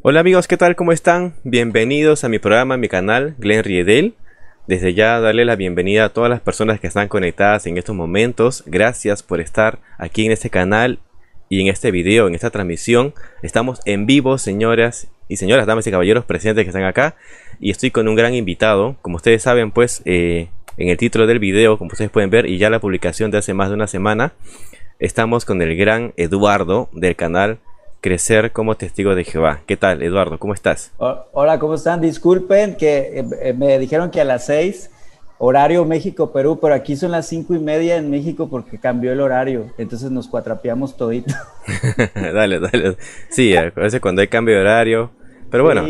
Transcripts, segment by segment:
Hola amigos, ¿qué tal? ¿Cómo están? Bienvenidos a mi programa, a mi canal, Glenn Riedel. Desde ya darle la bienvenida a todas las personas que están conectadas en estos momentos. Gracias por estar aquí en este canal y en este video, en esta transmisión. Estamos en vivo, señoras y señoras, damas y caballeros presentes que están acá. Y estoy con un gran invitado. Como ustedes saben, pues eh, en el título del video, como ustedes pueden ver, y ya la publicación de hace más de una semana, estamos con el gran Eduardo del canal crecer como testigo de Jehová. ¿Qué tal, Eduardo? ¿Cómo estás? Hola, ¿cómo están? Disculpen que eh, eh, me dijeron que a las seis, horario México-Perú, pero aquí son las cinco y media en México porque cambió el horario. Entonces nos cuatrapeamos todito. dale, dale. Sí, a veces cuando hay cambio de horario. Pero bueno,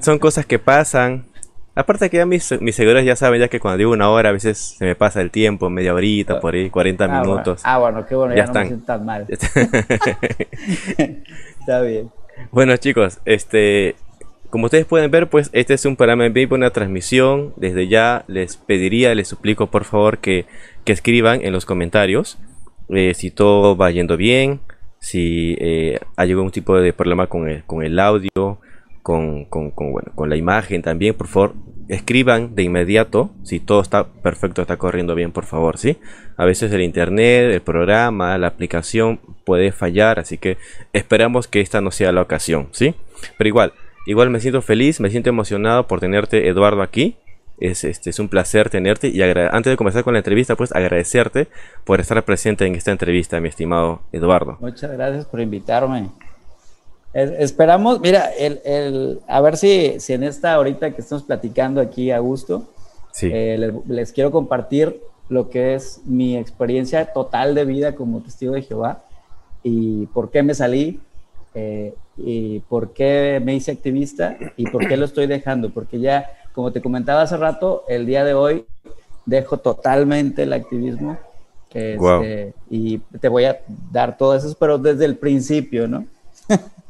son cosas que pasan. Aparte que ya mis, mis, seguidores ya saben ya que cuando digo una hora a veces se me pasa el tiempo, media horita, por ahí, 40 ah, minutos. Ah, bueno, qué bueno, ya, no me siento tan mal. Está bien. Bueno chicos, este, como ustedes pueden ver, pues este es un programa en vivo, una transmisión. Desde ya les pediría, les suplico por favor que, que escriban en los comentarios eh, si todo va yendo bien, si eh, hay algún tipo de problema con el, con el audio, con, con, bueno, con la imagen también, por favor, escriban de inmediato si todo está perfecto, está corriendo bien, por favor, ¿sí? A veces el internet, el programa, la aplicación puede fallar, así que esperamos que esta no sea la ocasión, ¿sí? Pero igual, igual me siento feliz, me siento emocionado por tenerte, Eduardo, aquí. Es, este, es un placer tenerte y antes de comenzar con la entrevista, pues agradecerte por estar presente en esta entrevista, mi estimado Eduardo. Muchas gracias por invitarme esperamos, mira, el, a ver si, si en esta ahorita que estamos platicando aquí a gusto, eh, les, quiero compartir lo que es mi experiencia total de vida como testigo de Jehová y por qué me salí eh, y por qué me hice activista y por qué lo estoy dejando, porque ya, como te comentaba hace rato, el día de hoy dejo totalmente el activismo este, y te voy a dar todo eso, pero desde el principio, ¿no?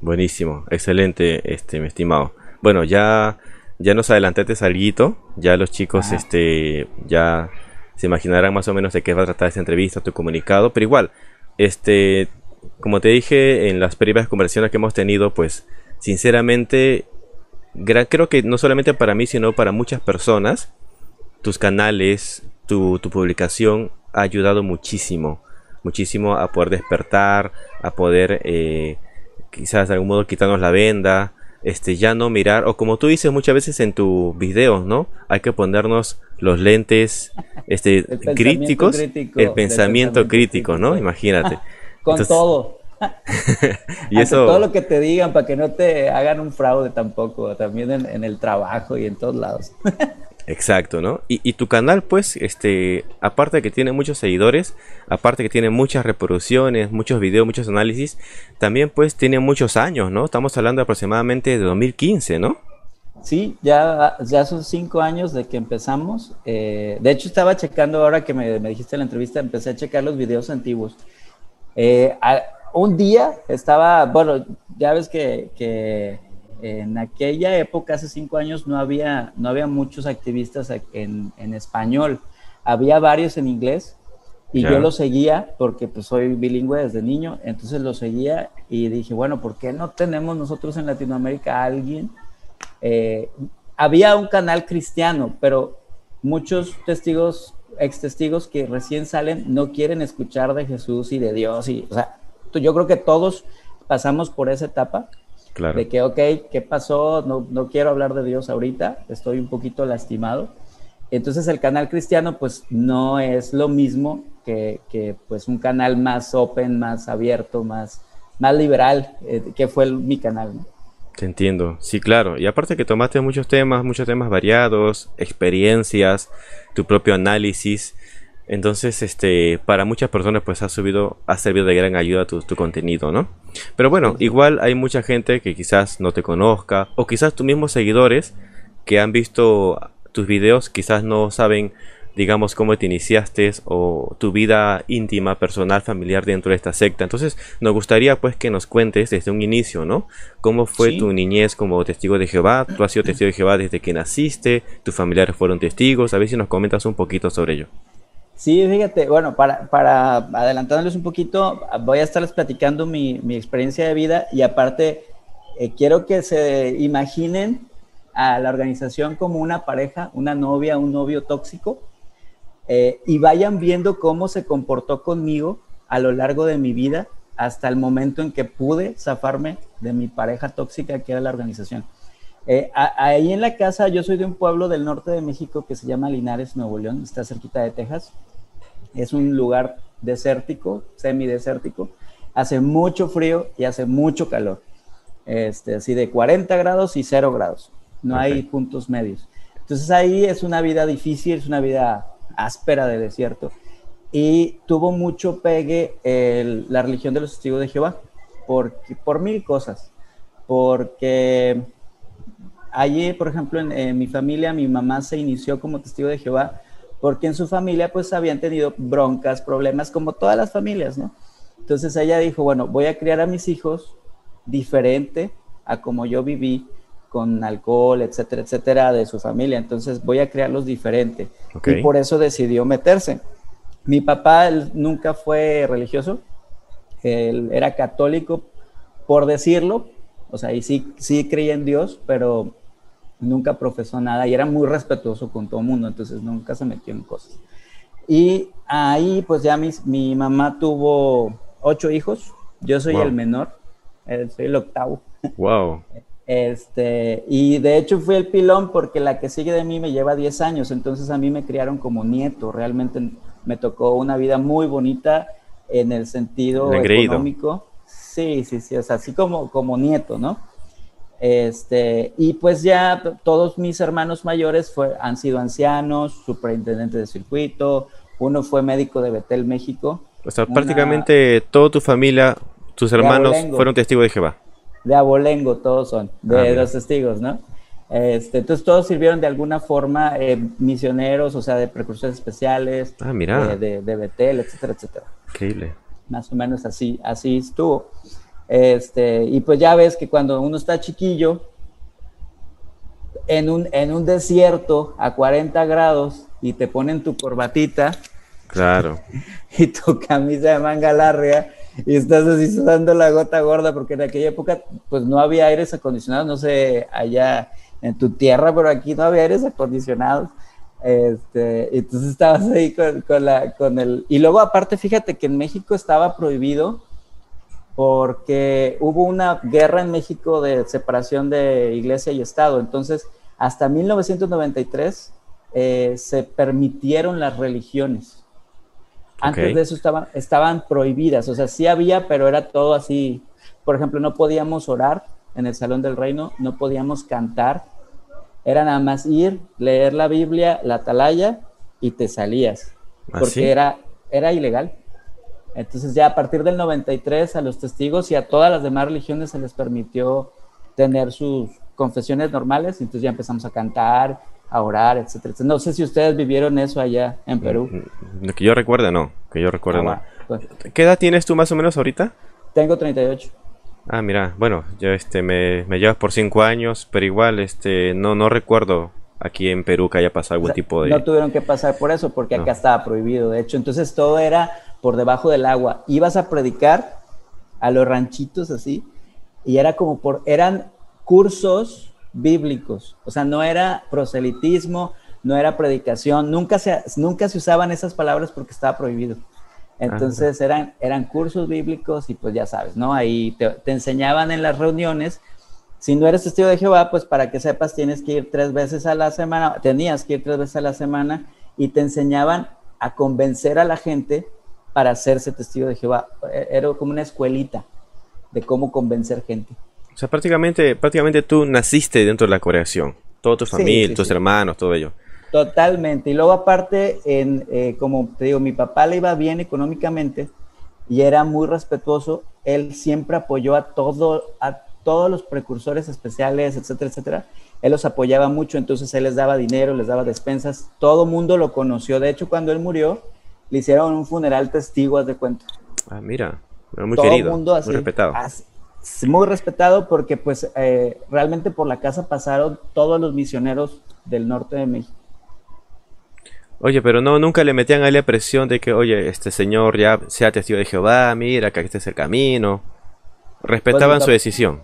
Buenísimo, excelente, este, mi estimado. Bueno, ya, ya nos adelantaste salguito, ya los chicos, este, ya se imaginarán más o menos de qué va a tratar esta entrevista, tu comunicado, pero igual, este, como te dije en las previas conversaciones que hemos tenido, pues, sinceramente, creo que no solamente para mí, sino para muchas personas, tus canales, tu, tu publicación ha ayudado muchísimo, muchísimo a poder despertar, a poder eh, quizás de algún modo quitarnos la venda, este, ya no mirar, o como tú dices muchas veces en tus videos, ¿no? Hay que ponernos los lentes este, críticos, el pensamiento crítico, ¿no? Imagínate. Con todo. y eso... Todo lo que te digan para que no te hagan un fraude tampoco, también en, en el trabajo y en todos lados. Exacto, ¿no? Y, tu canal, pues, este, aparte de que tiene muchos seguidores, aparte de que tiene muchas reproducciones, muchos videos, muchos análisis, también, pues, tiene muchos años, ¿no? Estamos hablando aproximadamente de 2015, ¿no? Sí, ya, ya son cinco años de que empezamos. Eh, de hecho, estaba checando ahora que me, dijiste en la entrevista, empecé a checar los videos antiguos. Eh, un día estaba, bueno, ya ves que, que en aquella época, hace cinco años, no había, no había muchos activistas en, en español. Había varios en inglés y yo lo seguía porque pues soy bilingüe desde niño, entonces lo seguía y dije, bueno, ¿por qué no tenemos nosotros en Latinoamérica a alguien? Eh, había un canal cristiano, pero muchos testigos, ex testigos que recién salen no quieren escuchar de Jesús y de Dios. Y, o sea, yo creo que todos pasamos por esa etapa de que, ok, ¿qué pasó? No, no quiero hablar de Dios ahorita, estoy un poquito lastimado. Entonces el canal cristiano pues no es lo mismo que, que pues un canal más open, más abierto, más, más liberal, eh, que fue mi canal. Te entiendo, sí, claro. Y aparte que tomaste muchos temas, muchos temas variados, experiencias, tu propio análisis. Entonces, este, para muchas personas, pues ha subido, ha servido de gran ayuda tu, tu contenido, ¿no? Pero bueno, igual hay mucha gente que quizás no te conozca, o quizás tus mismos seguidores que han visto tus videos, quizás no saben, digamos, cómo te iniciaste o tu vida íntima, personal, familiar dentro de esta secta. Entonces, nos gustaría pues que nos cuentes desde un inicio, ¿no? ¿Cómo fue tu niñez como testigo de Jehová? ¿Tú has sido testigo de Jehová desde que naciste? ¿Tus familiares fueron testigos? A ver si nos comentas un poquito sobre ello. Sí, fíjate, bueno, para, para adelantándoles un poquito, voy a estarles platicando mi, mi experiencia de vida y aparte eh, quiero que se imaginen a la organización como una pareja, una novia, un novio tóxico, eh, y vayan viendo cómo se comportó conmigo a lo largo de mi vida hasta el momento en que pude zafarme de mi pareja tóxica que era la organización. Eh, ahí en la casa, yo soy de un pueblo del norte de México que se llama Linares, Nuevo León, está cerquita de Texas. Es un lugar desértico, semidesértico. Hace mucho frío y hace mucho calor. Este, así de 40 grados y 0 grados. No hay puntos medios. Entonces ahí es una vida difícil, es una vida áspera de desierto. Y tuvo mucho pegue la religión de los testigos de Jehová, porque, por mil cosas. Porque allí, por ejemplo, en, mi familia, mi mamá se inició como testigo de Jehová porque en su familia pues habían tenido broncas, problemas, como todas las familias, ¿no? Entonces ella dijo, bueno, voy a criar a mis hijos diferente a como yo viví con alcohol, etcétera, etcétera, de su familia. Entonces voy a criarlos diferente. Y por eso decidió meterse. Mi papá nunca fue religioso, él era católico, por decirlo, o sea, y sí, sí creía en Dios, pero nunca profesó nada y era muy respetuoso con todo el mundo, entonces nunca se metió en cosas. Y ahí pues ya mi mamá tuvo ocho hijos, yo soy el menor, eh, soy el octavo. Wow. Este, y de hecho fui el pilón porque la que sigue de mí me lleva 10 años, entonces a mí me criaron como nieto, realmente me tocó una vida muy bonita en el sentido económico. Sí, sí, sí, o sea, así como, como nieto, ¿no? Este, y pues ya todos mis hermanos mayores fue, han sido ancianos, superintendentes de circuito, uno fue médico de Betel, México. O sea, prácticamente toda tu familia, tus hermanos fueron testigos de Jehová. De Abolengo, todos son, de ah, los testigos, ¿no? Este, entonces todos sirvieron de alguna forma eh, misioneros, o sea, de precursores especiales, ah, mira. De, de, Betel, etcétera, etcétera. Increíble. Más o menos así, así estuvo. Este, y pues ya ves que cuando uno está chiquillo, en un, en un desierto a 40 grados y te ponen tu corbatita. Claro. Y tu camisa de manga larga y estás así sudando la gota gorda porque en aquella época pues no había aires acondicionados, no sé, allá en tu tierra, pero aquí no había aires acondicionados. Este, entonces estabas ahí con, con, la, con el... Y luego aparte, fíjate que en México estaba prohibido porque hubo una guerra en México de separación de iglesia y Estado. Entonces, hasta 1993 eh, se permitieron las religiones. Antes de eso estaban, estaban prohibidas, o sea, sí había, pero era todo así. Por ejemplo, no podíamos orar en el Salón del Reino, no podíamos cantar, era nada más ir, leer la Biblia, la atalaya y te salías, ¿Ah, porque era, era ilegal. Entonces ya a partir del 93 a los testigos y a todas las demás religiones se les permitió tener sus confesiones normales, y entonces ya empezamos a cantar, a orar, etcétera, No sé si ustedes vivieron eso allá en Perú. Mm, mm, que yo recuerde, no. Que yo recuerde, ah, no. Pues. ¿Qué edad tienes tú más o menos ahorita? Tengo 38. Ah, mira, bueno, yo este me, me llevas por 5 años, pero igual este no no recuerdo aquí en Perú que haya pasado algún tipo de... No tuvieron que pasar por eso, porque acá estaba prohibido, de hecho. Entonces todo era por debajo del agua. Ibas a predicar a los ranchitos así, y era como por... Eran cursos bíblicos, o sea, no era proselitismo, no era predicación, nunca se, nunca se usaban esas palabras porque estaba prohibido. Entonces eran, eran cursos bíblicos y pues ya sabes, ¿no? Ahí te, te enseñaban en las reuniones si no eres testigo de Jehová, pues para que sepas tienes que ir tres veces a la semana, tenías que ir tres veces a la semana y te enseñaban a convencer a la gente para hacerse testigo de Jehová. E-, era como una escuelita de cómo convencer gente. O sea, prácticamente, prácticamente tú naciste dentro de la congregación, toda tu familia, tus hermanos, todo ello. Totalmente. Y luego aparte, en, eh, como te digo, mi papá le iba bien económicamente y era muy respetuoso. Él siempre apoyó a todo, a todos los precursores especiales, etcétera, etcétera, él los apoyaba mucho, entonces él les daba dinero, les daba despensas, todo mundo lo conoció, de hecho cuando él murió, le hicieron un funeral testigo, de cuento. Ah, mira, muy querido, muy respetado. muy respetado porque pues eh, realmente por la casa pasaron todos los misioneros del norte de México. Oye, pero no, nunca le metían a él la presión de que, oye, este señor ya sea testigo de Jehová, mira, que este es el camino. Respetaban Pues, su decisión.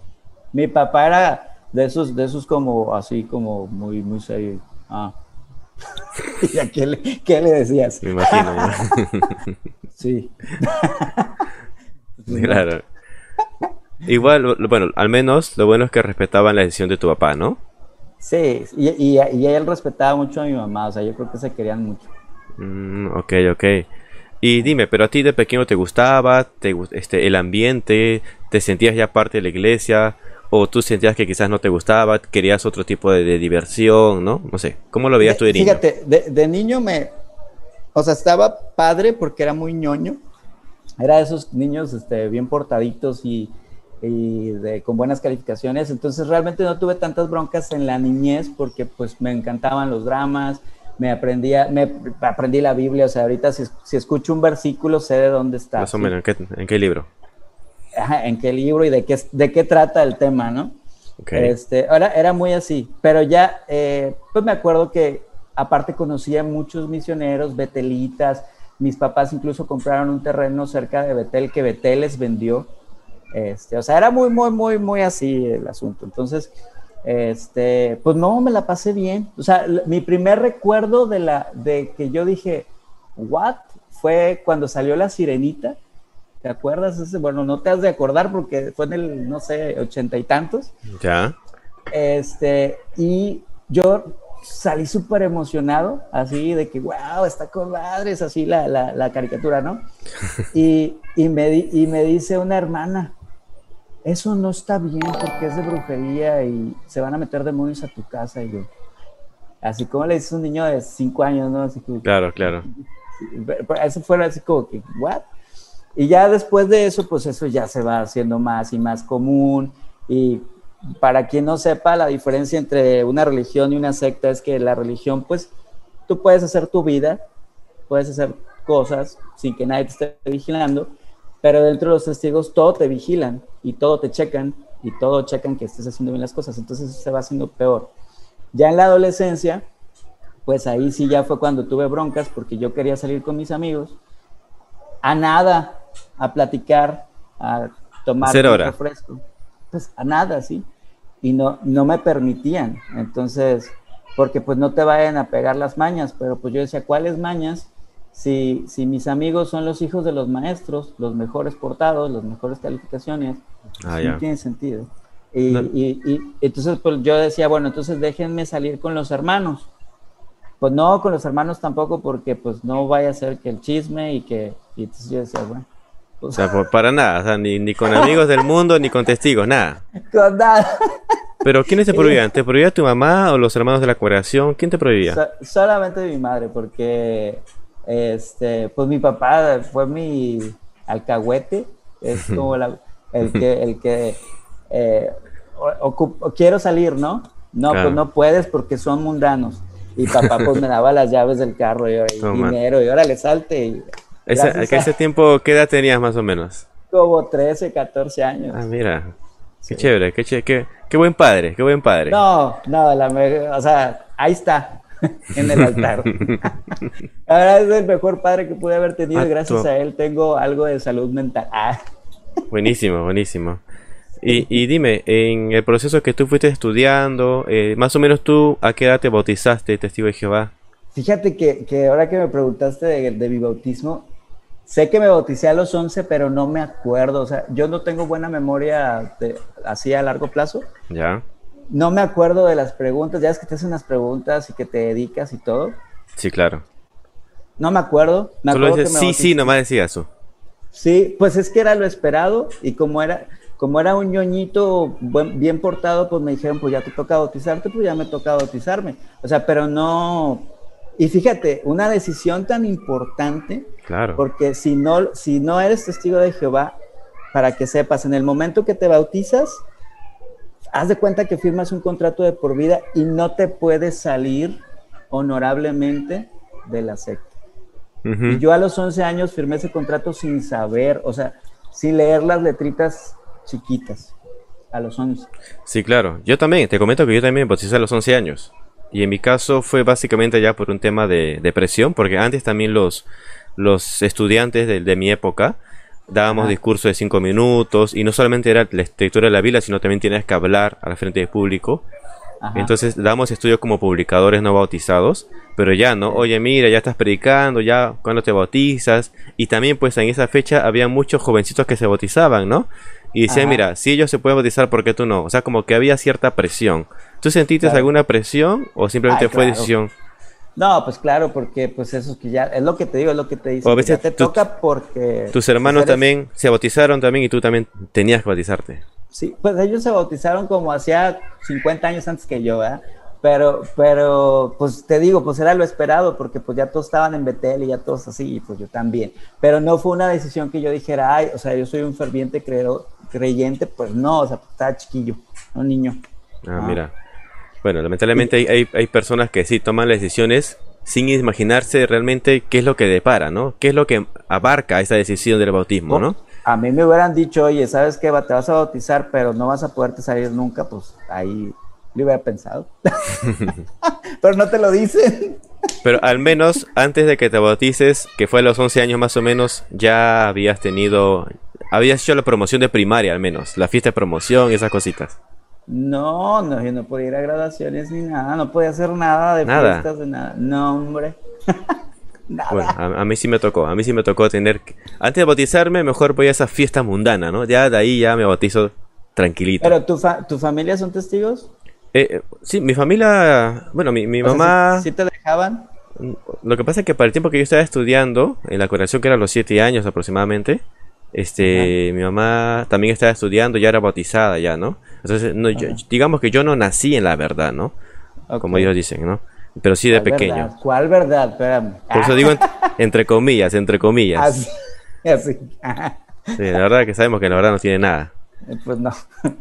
Mi papá era de esos, de esos como así, como muy, muy serio. Ah. ¿Y a qué le, qué le decías? Me imagino. Sí. claro. Igual, bueno, al menos lo bueno es que respetaban la decisión de tu papá, ¿no? Sí, y, y, y él respetaba mucho a mi mamá, o sea, yo creo que se querían mucho. Mm, ok, ok. Y dime, pero a ti de pequeño te gustaba, te, este, el ambiente, te sentías ya parte de la iglesia, o tú sentías que quizás no te gustaba, querías otro tipo de, de diversión, ¿no? No sé, ¿cómo lo veías tú de niño? Fíjate, de, de niño me, o sea, estaba padre porque era muy ñoño. Era de esos niños este, bien portaditos y, y de, con buenas calificaciones. Entonces realmente no tuve tantas broncas en la niñez porque pues me encantaban los dramas, me aprendía, me aprendí la Biblia. O sea, ahorita si, si escucho un versículo sé de dónde está. Más o menos, ¿en qué, en qué libro? Ajá, en qué libro y de qué, de qué trata el tema, ¿no? Ok. Este, ahora era muy así, pero ya, eh, pues me acuerdo que aparte conocía muchos misioneros, betelitas, mis papás incluso compraron un terreno cerca de Betel que Betel les vendió, este, o sea, era muy, muy, muy, muy así el asunto, entonces, este, pues no, me la pasé bien, o sea, mi primer recuerdo de la, de que yo dije, what, fue cuando salió La Sirenita, ¿te acuerdas? Ese, bueno, no te has de acordar porque fue en el, no sé, ochenta y tantos, Ya. este, y yo salí súper emocionado, así de que, wow, está con madres, así la, la, la caricatura, ¿no? Y, y, me di- y me dice una hermana, eso no está bien porque es de brujería y se van a meter demonios a tu casa. Y yo, así como le dices a un niño de cinco años, ¿no? Así como, Claro, claro. Eso fue así como que, ¿what? Y ya después de eso, pues eso ya se va haciendo más y más común. Y para quien no sepa, la diferencia entre una religión y una secta es que la religión, pues, tú puedes hacer tu vida, puedes hacer cosas sin que nadie te esté vigilando, pero dentro de los testigos todo te vigilan y todo te checan y todo checan que estés haciendo bien las cosas. Entonces eso se va haciendo peor. Ya en la adolescencia, pues ahí sí ya fue cuando tuve broncas porque yo quería salir con mis amigos a nada, a platicar, a tomar hora. refresco. Pues a nada, sí. Y no, no me permitían. Entonces, porque pues no te vayan a pegar las mañas, pero pues yo decía, ¿cuáles mañas? Si, si mis amigos son los hijos de los maestros, los mejores portados, las mejores calificaciones, Ah, pues, no tiene sentido. Y, No. y- y entonces pues, yo decía, bueno, entonces déjenme salir con los hermanos. Pues no, con los hermanos tampoco, porque pues no vaya a ser que el chisme y que... Y entonces yo decía, bueno, O sea, por- para nada, o sea, ni, ni con amigos del mundo, ni con testigos, nada. con nada. Pero ¿quiénes te prohibían? ¿Te prohibía tu mamá o los hermanos de la congregación? ¿Quién te prohibía? So- solamente mi madre, porque este, pues mi papá fue mi alcahuete, es como la- el que, el que eh, quiero salir, ¿no? No, Claro. pues no puedes porque son mundanos. Y papá pues me daba las llaves del carro y, y dinero y órale, salte. Y Ese, que a- ese tiempo, ¿qué edad tenías más o menos? como 13, 14 años. Ah, mira. Qué chévere, qué, ché- qué, qué buen padre, qué buen padre. No, no, la me- o sea, ahí está, en el altar. Ahora es el mejor padre que pude haber tenido Ah, y gracias tú- a él tengo algo de salud mental. Ah, Buenísimo, buenísimo. Y, y dime, en el proceso que tú fuiste estudiando, eh, más o menos tú, ¿a qué edad te bautizaste, testigo de Jehová? fíjate que, que ahora que me preguntaste de, de mi bautismo, sé que me bauticé a los 11, pero no me acuerdo. O sea, yo no tengo buena memoria de- así a largo plazo. ¿Ya? No me acuerdo de las preguntas, ya es que te hacen las preguntas y que te dedicas y todo. Sí, claro. No me acuerdo. Me Solo acuerdo dices, que me sí, sí, nomás decía eso. Sí, pues es que era lo esperado y como era, como era un ñoñito buen- bien portado, pues me dijeron, pues ya te toca bautizarte, pues ya me toca bautizarme. O sea, pero no... Y fíjate, una decisión tan importante, Claro. porque si no, si no eres testigo de Jehová, para que sepas, en el momento que te bautizas, haz de cuenta que firmas un contrato de por vida y no te puedes salir honorablemente de la secta. Y yo a los 11 años firmé ese contrato sin saber, o sea, sin leer las letritas chiquitas. A los 11. Sí, claro. Yo también, te comento que yo también me bauticé a los 11 años. Y en mi caso fue básicamente ya por un tema de depresión, porque antes también los, los estudiantes de, de mi época dábamos discursos de cinco minutos y no solamente era la lectura de la Biblia, sino también tienes que hablar al frente del público. Entonces damos estudios como publicadores no bautizados, pero ya no, oye mira, ya estás predicando, ya cuando te bautizas, y también pues en esa fecha había muchos jovencitos que se bautizaban, ¿no? Y decían, mira, si ellos se pueden bautizar, ¿por qué tú no? O sea, como que había cierta presión. ¿Tú sentiste alguna presión o simplemente fue decisión? No, pues claro, porque pues eso que ya es lo que te digo, es lo que te dice. O a veces te toca porque tus hermanos también se bautizaron también y tú también tenías que bautizarte. Sí, pues ellos se bautizaron como hacía 50 años antes que yo, ¿verdad? Pero, pero, pues te digo, pues era lo esperado, porque pues ya todos estaban en Betel y ya todos así, y pues yo también. Pero no fue una decisión que yo dijera, ay, o sea, yo soy un ferviente creyente, pues no, o sea, pues, estaba chiquillo, un niño. Ah, mira. Bueno, lamentablemente hay, hay, personas que sí toman las decisiones sin imaginarse realmente qué es lo que depara, ¿no? ¿Qué es lo que abarca esa decisión del bautismo, ¿no? A mí me hubieran dicho, oye, ¿sabes qué? Te vas a bautizar, pero no vas a poderte salir nunca, pues ahí lo hubiera pensado. pero no te lo dicen. Pero al menos antes de que te bautices, que fue a los 11 años más o menos, ya habías tenido, habías hecho la promoción de primaria al menos, la fiesta de promoción y esas cositas. No, no, yo no podía ir a graduaciones ni nada, no podía hacer nada de fiestas, de nada. No, hombre. Bueno, a, mí sí me tocó, a mí sí me tocó tener... Antes de bautizarme, mejor voy a esa fiesta mundana, ¿no? Ya de ahí ya me bautizo tranquilito. ¿Pero tu, tu familia son testigos? Eh, eh, sí, mi familia... Bueno, mi, mi mamá... ¿sí, te dejaban? Lo que pasa es que para el tiempo que yo estaba estudiando, en la curación que era los 7 años aproximadamente, este, mi mamá también estaba estudiando, ya era bautizada ya, ¿no? Entonces, no, digamos que yo no nací en la verdad, ¿no? Como ellos dicen, ¿no? Pero sí de pequeño. ¿Cuál verdad? Espérame. Por eso digo entre comillas, entre comillas. Así, sí, la verdad que sabemos que la verdad no tiene nada. Eh, pues no.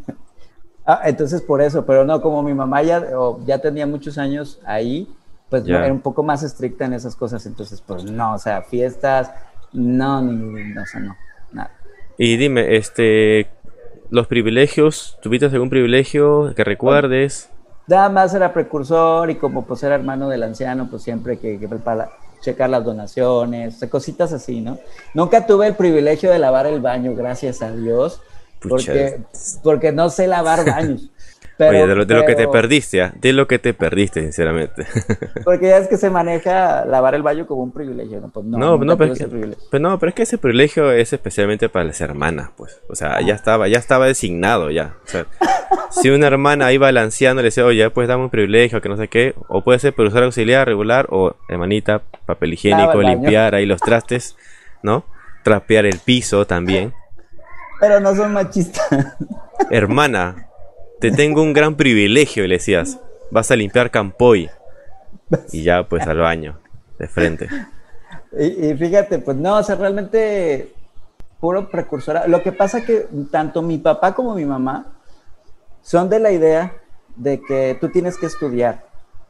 Ah, entonces por eso, pero no, como mi mamá ya, ya tenía muchos años ahí, pues era un poco más estricta en esas cosas, entonces pues no, o sea, fiestas, no, ni, o sea, no, nada. Y dime, este, los privilegios, ¿tuviste algún privilegio que recuerdes? Nada más era precursor y como pues era hermano del anciano, pues siempre que, que para checar las donaciones, cositas así, ¿no? Nunca tuve el privilegio de lavar el baño, gracias a Dios, porque, porque no sé lavar baños. Oye, de lo, que te perdiste, ¿ah? de lo que te perdiste, sinceramente. Porque ya es que se maneja lavar el baño como un privilegio, ¿no? Pues no, no, no pero, es que, no, pero es que ese privilegio es especialmente para las hermanas, pues. O sea, ya estaba, ya estaba designado ya. O sea, si una hermana iba balanceando le decía, oye, pues dame un privilegio, que no sé qué, o puede ser por usar auxiliar regular, o hermanita, papel higiénico, limpiar ahí los trastes, ¿no? Trapear el piso también. Pero no son machistas. Hermana, te tengo un gran privilegio, le decías. Vas a limpiar Campoy. Y ya, pues al baño, de frente. Y, fíjate, pues no, o sea, realmente puro precursor. Lo que pasa que tanto mi papá como mi mamá son de la idea de que tú tienes que estudiar.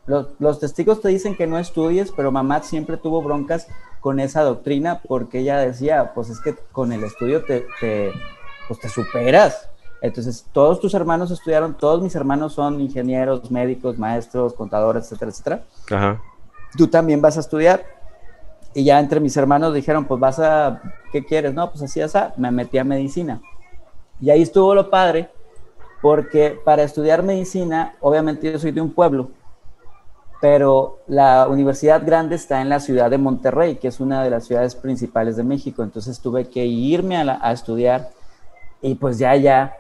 Los, testigos te dicen que no estudies, pero mamá siempre tuvo broncas con esa doctrina porque ella decía, pues es que con el estudio te, te, pues te superas. Entonces, todos tus hermanos estudiaron, todos mis hermanos son ingenieros, médicos, maestros, contadores, etcétera, etcétera. Ajá. Tú también vas a estudiar. Y ya entre mis hermanos dijeron, pues vas a, ¿qué quieres? No, pues así, así, me metí a medicina. Y ahí estuvo lo padre, porque para estudiar medicina, obviamente yo soy de un pueblo, pero la universidad grande está en la ciudad de Monterrey, que es una de las ciudades principales de México. Entonces tuve que irme a, a estudiar y pues ya, ya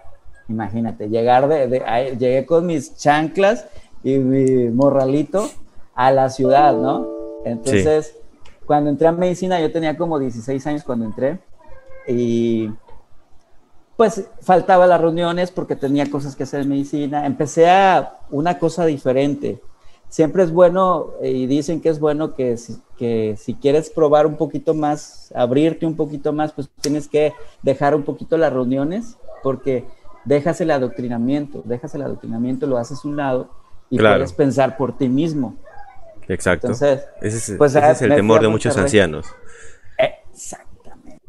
Imagínate, llegar de, llegué con mis chanclas y mi morralito a la ciudad, ¿no? Entonces, cuando entré a medicina, yo tenía como 16 años cuando entré y pues faltaba las reuniones porque tenía cosas que hacer en medicina. Empecé a una cosa diferente. Siempre es bueno, y dicen que es bueno que que si quieres probar un poquito más, abrirte un poquito más, pues tienes que dejar un poquito las reuniones, porque dejas el adoctrinamiento, dejas el adoctrinamiento, lo haces a un lado y puedes pensar por ti mismo. Exacto. Entonces, ese es, pues, ese es el temor de muchos ancianos. Exactamente.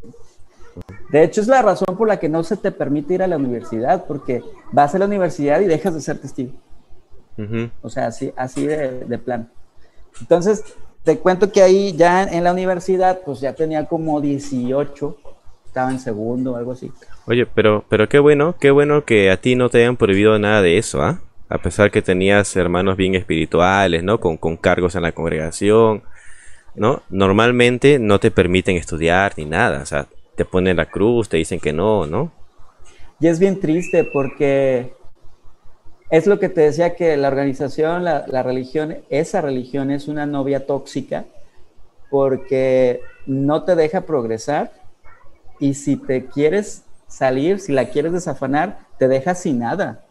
De hecho, es la razón por la que no se te permite ir a la universidad, porque vas a la universidad y dejas de ser testigo. O sea, así, así de, de plan. Entonces, te cuento que ahí ya en la universidad, pues ya tenía como 18, estaba en segundo o algo así. Oye, pero, pero qué bueno, qué bueno que a ti no te hayan prohibido nada de eso, ¿ah? A pesar que tenías hermanos bien espirituales, ¿no? Con, con cargos en la congregación, ¿no? Normalmente no te permiten estudiar ni nada, o sea, te ponen la cruz, te dicen que no, ¿no? Y es bien triste porque es lo que te decía que la organización, la, la, religión, esa religión es una novia tóxica porque no te deja progresar y si te quieres salir, si la quieres desafanar, te deja sin nada.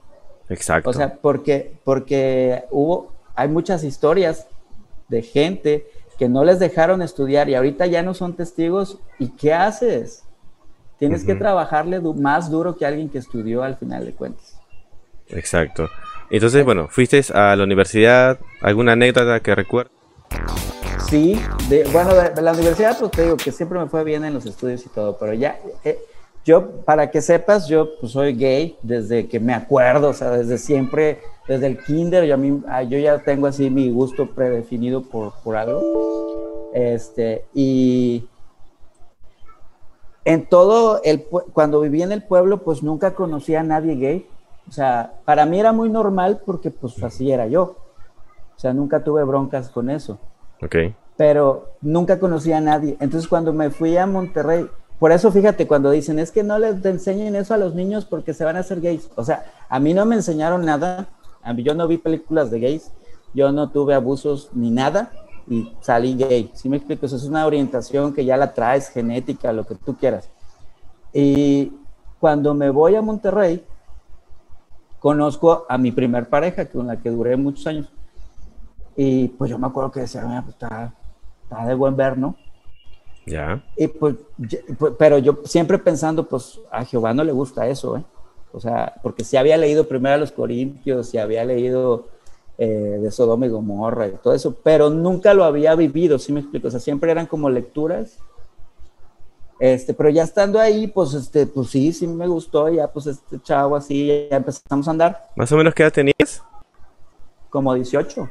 Exacto. O sea, porque, porque hubo, hay muchas historias de gente que no les dejaron estudiar y ahorita ya no son testigos. ¿Y qué haces? Tienes que trabajarle más duro que alguien que estudió al final de cuentas. Exacto. Entonces, bueno, fuiste a la universidad, ¿alguna anécdota que recuerdes? Sí, bueno, de, la universidad, pues te digo que siempre me fue bien en los estudios y todo, pero ya, eh, yo, para que sepas, yo pues, soy gay desde que me acuerdo, o sea, desde siempre, desde el kinder, yo, a mí, ah, yo ya tengo así mi gusto predefinido por, por algo. Este, y en todo el, cuando viví en el pueblo, pues nunca conocí a nadie gay. O sea, para mí era muy normal porque pues así era yo. O sea, nunca tuve broncas con eso. Ok. Pero nunca conocí a nadie. Entonces cuando me fui a Monterrey, por eso fíjate cuando dicen, es que no les enseñen eso a los niños porque se van a hacer gays. O sea, a mí no me enseñaron nada. A mí, yo no vi películas de gays. Yo no tuve abusos ni nada y salí gay. ¿Sí me explico? Eso es una orientación que ya la traes, genética, lo que tú quieras. Y cuando me voy a Monterrey, conozco a mi primer pareja, con la que duré muchos años. Y pues yo me acuerdo que decía, pues está, está de buen ver, ¿no? Ya. Y pues, pues, pero yo siempre pensando, pues a Jehová no le gusta eso, ¿eh? O sea, porque si había leído primero a los Corintios, si había leído eh, de Sodoma y Gomorra y todo eso, pero nunca lo había vivido, ¿sí me explico? O sea, siempre eran como lecturas este, pero ya estando ahí, pues, este, pues sí, sí me gustó, ya pues este chavo así, ya empezamos a andar. ¿Más o menos qué edad tenías? Como 18.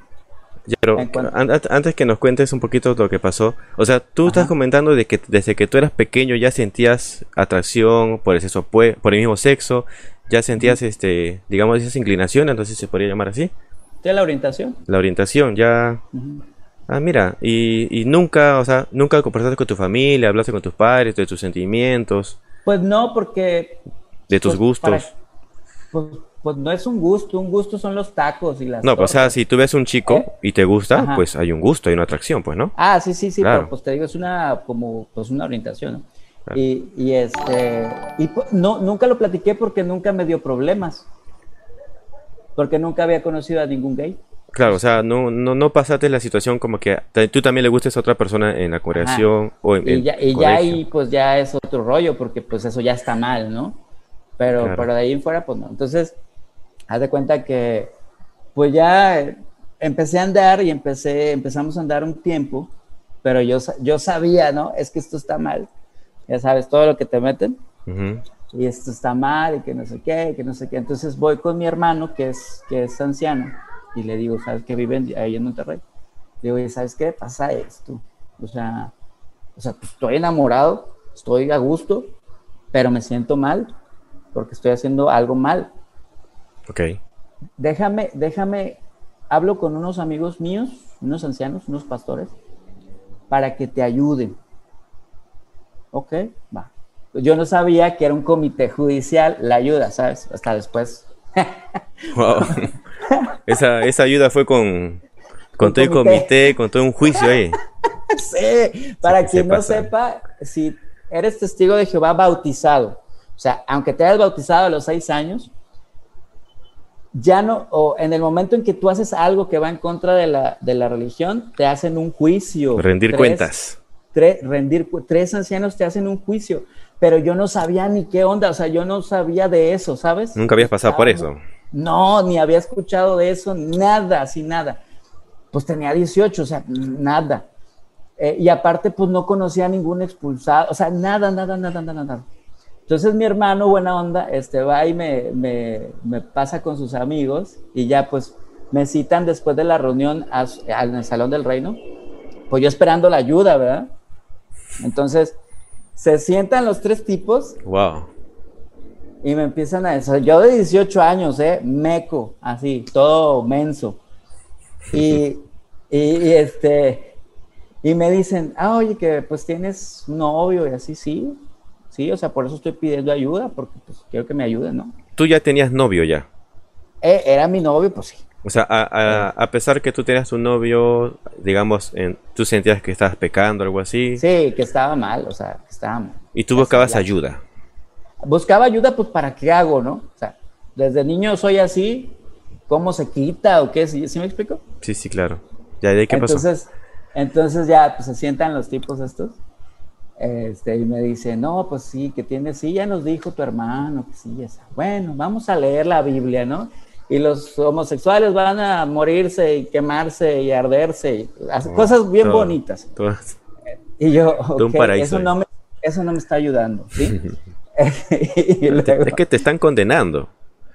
Pero antes que nos cuentes un poquito lo que pasó, o sea, tú estás comentando de que desde que tú eras pequeño ya sentías atracción por el sexo, por el mismo sexo, ya sentías, este, digamos, esas inclinaciones, entonces se podría llamar así. ¿De la orientación? La orientación, ya. Ah, mira, y, nunca, o sea, nunca conversaste con tu familia, hablaste con tus padres de tus sentimientos. Pues no, porque... De tus pues, gustos. Pues, pues, no es un gusto, un gusto son los tacos y las... No, pues o sea, si tú ves un chico ¿Eh? y te gusta, pues hay un gusto, hay una atracción, pues, ¿no? Ah, sí, sí, sí, pero pues te digo, es una, como, pues una orientación, Y, y, este, y no, nunca lo platiqué porque nunca me dio problemas. Porque nunca había conocido a ningún gay. Claro, o sea, no, no, no pasaste la situación como que tú también le gustes a otra persona en la congregación o en Y ya, y ya ahí pues ya es otro rollo porque pues eso ya está mal, ¿no? Pero, pero de ahí en fuera pues no. Entonces, haz de cuenta que pues ya empecé a andar y empecé, empezamos a andar un tiempo, pero yo, yo sabía, ¿no? Es que esto está mal. Ya sabes, todo lo que te meten. Y esto está mal y que no sé qué, que no sé qué. Entonces voy con mi hermano que es, que es anciano y le digo, ¿sabes qué viven ahí en Monterrey? Le digo, ¿sabes qué pasa esto? O sea, o sea, pues, estoy enamorado, estoy a gusto, pero me siento mal porque estoy haciendo algo mal. Ok. Déjame, déjame, hablo con unos amigos míos, unos ancianos, unos pastores, para que te ayuden. Ok, va. Yo no sabía que era un comité judicial la ayuda, ¿sabes? Hasta después. wow. Esa, esa ayuda fue con, con todo el comité, con todo un juicio ahí. sí, para quien no sepa, si eres testigo de Jehová bautizado, o sea, aunque te hayas bautizado a los seis años, ya no, o en el momento en que tú haces algo que va en contra de la, de la religión, te hacen un juicio. Rendir cuentas. Tres, rendir, tres ancianos te hacen un juicio, pero yo no sabía ni qué onda, o sea, yo no sabía de eso, ¿sabes? Nunca habías pasado por eso. No, ni había escuchado de eso, nada, así nada. Pues tenía 18, o sea, nada. Eh, y aparte, pues no conocía a ningún expulsado, o sea, nada, nada, nada, nada, nada. Entonces mi hermano, buena onda, este, va y me, me, me pasa con sus amigos y ya pues me citan después de la reunión en el Salón del Reino, pues yo esperando la ayuda, ¿verdad? Entonces, se sientan los tres tipos. Wow. Y me empiezan a decir, yo de 18 años, ¿eh? Meco, así, todo menso. Y, y, este, y me dicen, ah, oye, que pues tienes novio y así, sí, sí, o sea, por eso estoy pidiendo ayuda, porque pues quiero que me ayuden, ¿no? ¿Tú ya tenías novio ya? Eh, era mi novio, pues sí. O sea, a, a, pesar que tú tenías un novio, digamos, en, tú sentías que estabas pecando o algo así. Sí, que estaba mal, o sea, que estaba mal. Y tú buscabas ayuda. Buscaba ayuda, pues, ¿para qué hago, no? O sea, desde niño soy así, ¿cómo se quita o qué? ¿Sí, me explico? Sí, sí, claro. ¿Ya de qué pasó? Entonces, entonces ya, pues, se sientan los tipos estos. Este, y me dice, no, pues sí, que tiene, sí, ya nos dijo tu hermano, que sí, está. Bueno, vamos a leer la Biblia, ¿no? y los homosexuales van a morirse y quemarse y arderse, y oh, cosas bien bonitas. y yo, eso, no me, eso no me está ayudando, ¿sí? es que te están condenando.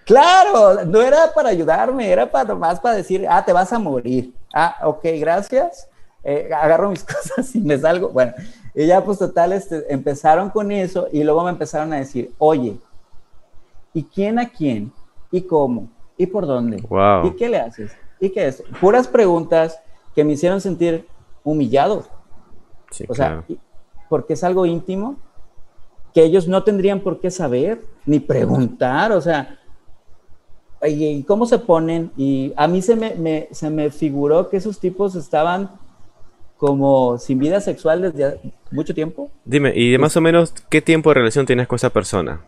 Claro, no era para ayudarme, era para más para decir, ah, te vas a morir. Ah, ok, gracias. Eh, agarro mis cosas y me salgo. Bueno, y ya pues total, este, empezaron con eso y luego me empezaron a decir, oye, ¿y quién a quién? ¿Y cómo? ¿Y por dónde? ¿Y qué le haces? ¿Y qué es? Puras preguntas que me hicieron sentir humillado. Sí, o sea, porque es algo íntimo que ellos no tendrían por qué saber ni preguntar. O sea, ¿y cómo se ponen? Y a mí se me, se me figuró que esos tipos estaban como sin vida sexual desde mucho tiempo. Dime, ¿y de más o menos qué tiempo de relación tienes con esa persona?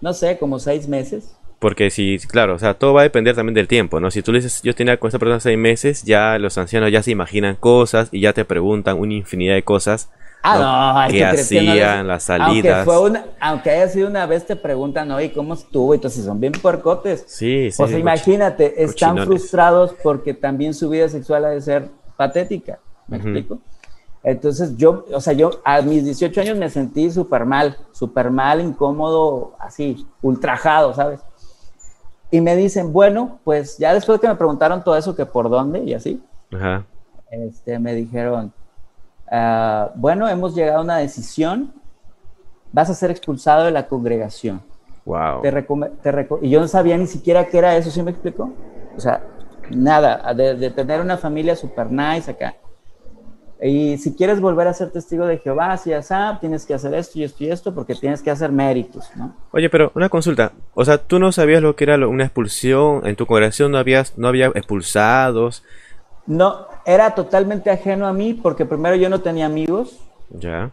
No sé, como seis meses. Porque si, claro, o sea, todo va a depender también del tiempo, ¿no? Si tú le dices, yo tenía con esta persona seis meses, ya los ancianos ya se imaginan cosas y ya te preguntan una infinidad de cosas. Ah, no, que hacían, las salidas. Aunque, haya sido una vez, te preguntan, oye, ¿cómo estuvo? Entonces son bien porcotes. Sí, sí. O sea, imagínate, están frustrados porque también su vida sexual ha de ser patética. ¿Me explico? Entonces yo, o sea, yo a mis 18 años me sentí súper mal, súper mal, incómodo, así, ultrajado, ¿sabes? Y me dicen, bueno, pues ya después que me preguntaron todo eso, que por dónde y así, Este, me dijeron, ah, bueno, hemos llegado a una decisión, vas a ser expulsado de la congregación. Wow. y yo no sabía ni siquiera qué era eso, ¿sí me explico? O sea, nada, de, de tener una familia super nice acá. Y si quieres volver a ser testigo de Jehová, si ya sabes, tienes que hacer esto y esto y esto porque tienes que hacer méritos, ¿no? Oye, pero una consulta. O sea, tú no sabías lo que era una expulsión. En tu congregación no, habías, no había expulsados. No, era totalmente ajeno a mí porque primero yo no tenía amigos. Ya.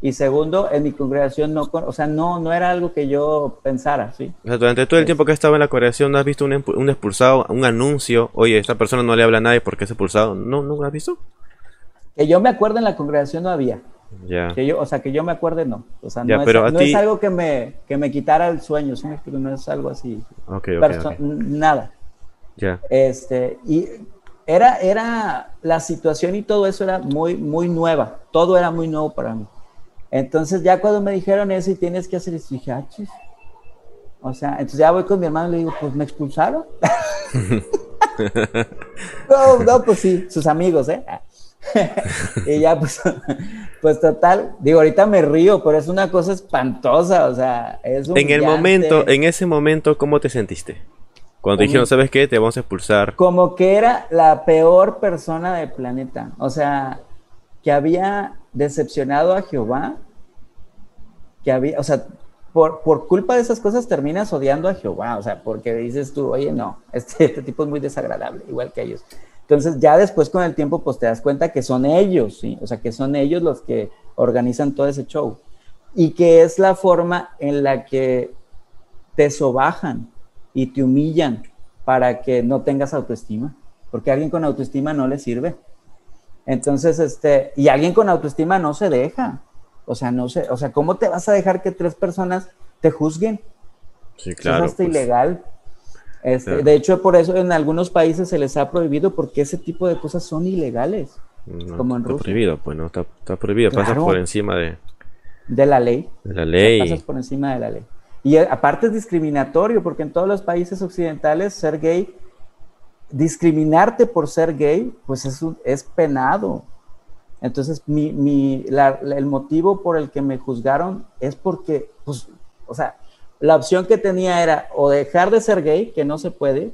Y segundo, en mi congregación no, o sea, no, no era algo que yo pensara, ¿sí? O sea, durante todo el tiempo que estaba en la congregación, ¿no has visto un, expulsado, un anuncio? Oye, esta persona no le habla a nadie porque es expulsado. ¿No, no lo has visto? Que yo me acuerdo en la congregación no había. Ya. Que yo, o sea, que yo me acuerde no. O sea, no, es, algo que me, que me quitara el sueño, ¿sí? no es algo así. Okay, Nada. Ya. Este, y era, era, la situación y todo eso era muy, muy nueva. Todo era muy nuevo para mí. Entonces ya cuando me dijeron eso y tienes que hacer eso, dije, ah, O sea, entonces ya voy con mi hermano y le digo, pues me expulsaron. no, no, pues sí, sus amigos, ¿eh? y ya, pues, pues total, digo, ahorita me río, pero es una cosa espantosa, o sea, es un... En el momento, en ese momento, ¿cómo te sentiste? Cuando dijeron, ¿sabes qué? Te vamos a expulsar. Como que era la peor persona del planeta. O sea, que había decepcionado a Jehová. Que había, o sea, por, por culpa de esas cosas terminas odiando a Jehová. O sea, porque dices tú, oye, no, este, este tipo es muy desagradable, igual que ellos. Entonces ya después con el tiempo pues te das cuenta que son ellos, ¿sí? O sea, que son ellos los que organizan todo ese show. Y que es la forma en la que te sobajan y te humillan para que no tengas autoestima. Porque a alguien con autoestima no le sirve. Entonces, este, y alguien con autoestima no se deja. O sea, no sé, o sea, ¿cómo te vas a dejar que tres personas te juzguen? Sí, claro. Eso es pues. ilegal. Este, de hecho, por eso en algunos países se les ha prohibido porque ese tipo de cosas son ilegales. como en está prohibido, pues no, está, prohibido, pasas por encima de... De la ley. De la ley. Pasas por encima de la ley. Y aparte es discriminatorio porque en todos los países occidentales ser gay discriminarte por ser gay, pues es, es penado. Entonces, mi, mi, el motivo por el que me juzgaron es porque, pues, o sea, la opción que tenía era o dejar de ser gay, que no se puede,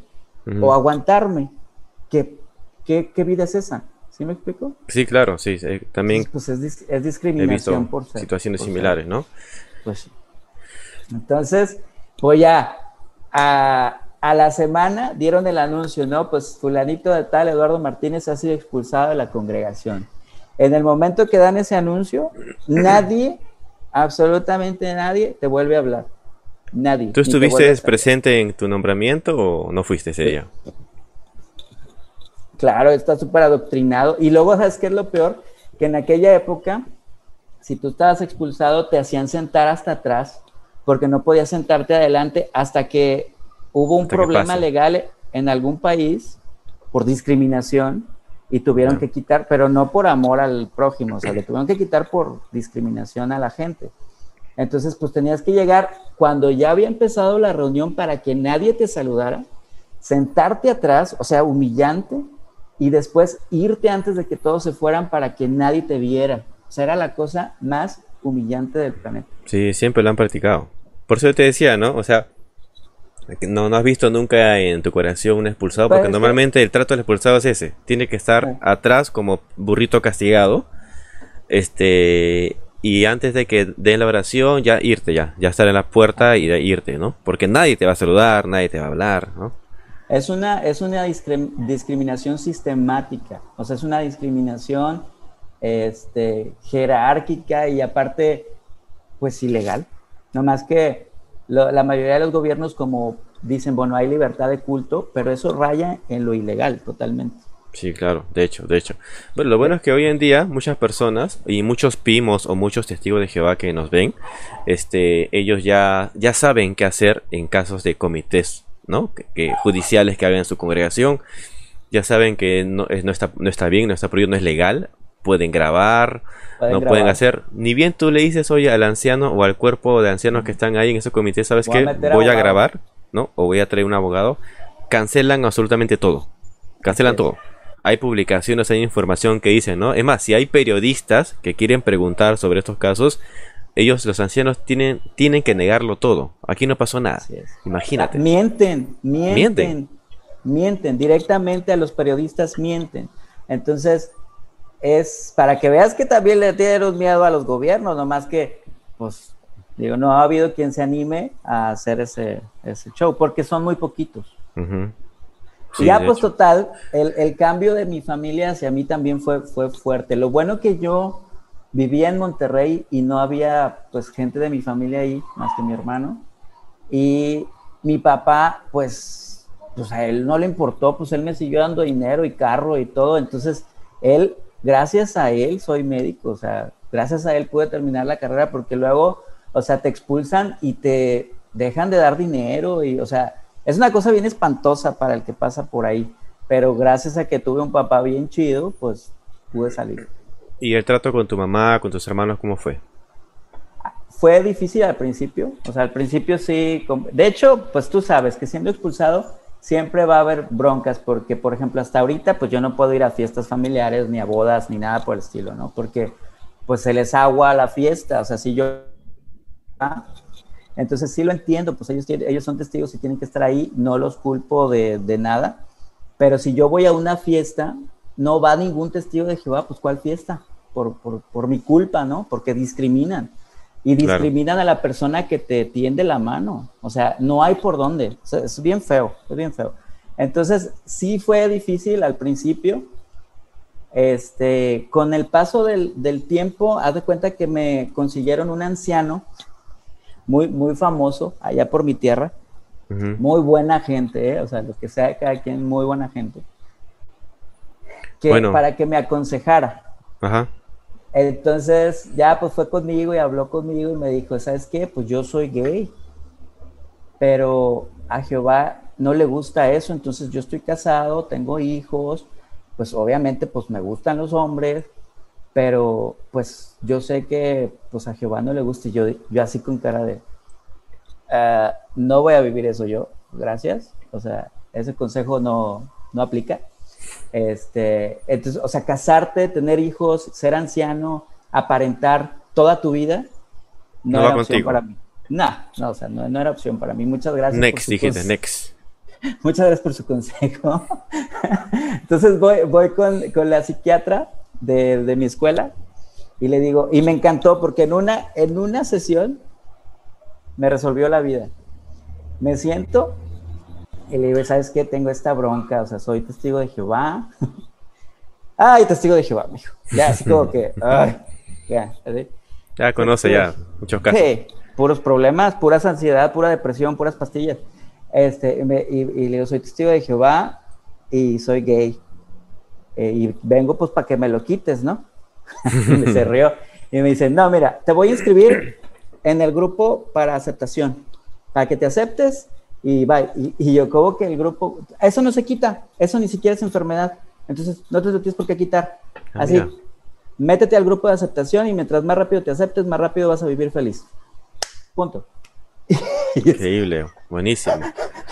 o aguantarme. ¿Qué, qué, vida es esa? ¿Sí me explico? Sí, claro, sí. también. Pues es, es discriminación por ser. Situaciones similares, ¿no? Pues sí. Entonces, pues ya, a, a la semana dieron el anuncio, ¿no? Pues fulanito de tal, Eduardo Martínez, ha sido expulsado de la congregación. En el momento que dan ese anuncio, nadie, absolutamente nadie, te vuelve a hablar. Nadie. ¿Tú estuviste presente en tu nombramiento o no fuiste ese día? Claro, está súper adoctrinado. Y luego, ¿sabes qué es lo peor? Que en aquella época, si tú estabas expulsado, te hacían sentar hasta atrás, porque no podías sentarte adelante hasta que hubo un problema legal en algún país por discriminación y tuvieron que quitar, pero no por amor al prójimo, o sea, le tuvieron que quitar por discriminación a la gente. Entonces, pues tenías que llegar cuando ya había empezado la reunión para que nadie te saludara, sentarte atrás, o sea, humillante, y después irte antes de que todos se fueran para que nadie te viera. O sea, era la cosa más humillante del planeta. Sí, siempre lo han practicado. Por eso te decía, ¿no? O sea, no, no has visto nunca en tu corazón un expulsado, porque normalmente el trato del expulsado es ese. Tiene que estar atrás como burrito castigado. Este. Y antes de que den la oración, ya irte, ya. Ya estar en la puerta y irte, ¿no? Porque nadie te va a saludar, nadie te va a hablar, ¿no? Es una, es una discriminación sistemática. O sea, es una discriminación este, jerárquica y aparte, pues ilegal. No más que la mayoría de los gobiernos como dicen, bueno, hay libertad de culto, pero eso raya en lo ilegal totalmente. Sí, claro, de hecho, de hecho. Bueno, lo bueno es que hoy en día muchas personas y muchos primos o muchos testigos de Jehová que nos ven, este, ellos ya, ya saben qué hacer en casos de comités, ¿no? Que, judiciales que hagan en su congregación, ya saben que no, no, está, no está bien, no está prohibido, no es legal, pueden grabar, no pueden hacer. Ni bien tú le dices, oye, al anciano o al cuerpo de ancianos que están ahí en ese comité, ¿sabes qué? Voy a grabar, ¿no? O voy a traer un abogado. Cancelan absolutamente todo. Cancelan todo. Hay publicaciones, hay información que dicen, ¿no? Es más, si hay periodistas que quieren preguntar sobre estos casos, ellos, los ancianos, tienen, tienen que negarlo todo. Aquí no pasó nada. Imagínate. Mienten, mienten, mienten, mienten. Directamente a los periodistas mienten. Entonces, es para que veas que también le tienen miedo a los gobiernos, nomás que, pues, digo, no ha habido quien se anime a hacer ese, ese show, porque son muy poquitos. Y ya, pues, total, el, el, cambio de mi familia hacia mí también fue, fue fuerte. Lo bueno que yo vivía en Monterrey y no había, pues, gente de mi familia ahí, más que mi hermano. Y mi papá, pues, pues a él no le importó, pues él me siguió dando dinero y carro y todo. Entonces, él gracias a él soy médico, o sea, gracias a él pude terminar la carrera porque luego, o sea, te expulsan y te dejan de dar dinero y, o sea, es una cosa bien espantosa para el que pasa por ahí, pero gracias a que tuve un papá bien chido, pues pude salir. ¿Y el trato con tu mamá, con tus hermanos, cómo fue? Fue difícil al principio, o sea, al principio sí, de hecho, pues tú sabes que siendo expulsado, siempre va a haber broncas porque, por ejemplo, hasta ahorita, pues yo no puedo ir a fiestas familiares, ni a bodas, ni nada por el estilo, ¿no? Porque, pues se les agua a la fiesta, o sea, si yo... Entonces sí lo entiendo, pues ellos, ellos son testigos y tienen que estar ahí, no los culpo de, de nada, pero si yo voy a una fiesta, no va ningún testigo de Jehová, pues ¿cuál fiesta? Por, por, por mi culpa, ¿no? Porque discriminan y discriminan a la persona que te tiende la mano. O sea, no hay por dónde. es bien feo, es bien feo. Entonces, sí fue difícil al principio. Este, con el paso del, tiempo, haz de cuenta que me consiguieron un anciano muy, muy famoso allá por mi tierra. Muy buena gente, ¿eh? o sea, lo que sea cada quien, muy buena gente. Que, Para que me aconsejara. Ajá. Entonces ya pues fue conmigo y habló conmigo y me dijo, ¿sabes qué? Pues yo soy gay, pero a Jehová no le gusta eso, entonces yo estoy casado, tengo hijos, pues obviamente pues me gustan los hombres, pero pues yo sé que pues a Jehová no le gusta y yo, yo así con cara de, ah, no voy a vivir eso yo, gracias, o sea, ese consejo no, no aplica. Este, entonces, o sea, casarte, tener hijos, ser anciano, aparentar toda tu vida, no, era opción para mí. No, no, o sea, no, era opción para mí. Muchas gracias. Next, dijiste, next. Muchas gracias por su consejo. Entonces voy, voy con, la psiquiatra de, de, mi escuela y le digo, y me encantó porque en una, en una sesión me resolvió la vida. Me siento y le digo, ¿sabes qué? Tengo esta bronca, o sea, soy testigo de Jehová. ay, testigo de Jehová, mijo. Ya, así como que, ay, ya, Ya conoce ya muchos casos. Sí, puros problemas, pura ansiedad, pura depresión, puras pastillas. Este, y, le digo, soy testigo de Jehová y soy gay. Eh, y vengo pues para que me lo quites, ¿no? y se rió. Y me dice, no, mira, te voy a inscribir en el grupo para aceptación, para que te aceptes y bye. Y, yo, como que el grupo, eso no se quita, eso ni siquiera es enfermedad. Entonces, no te lo tienes por qué quitar. Ah, Así, métete al grupo de aceptación y mientras más rápido te aceptes, más rápido vas a vivir feliz. Punto. Increíble, buenísimo.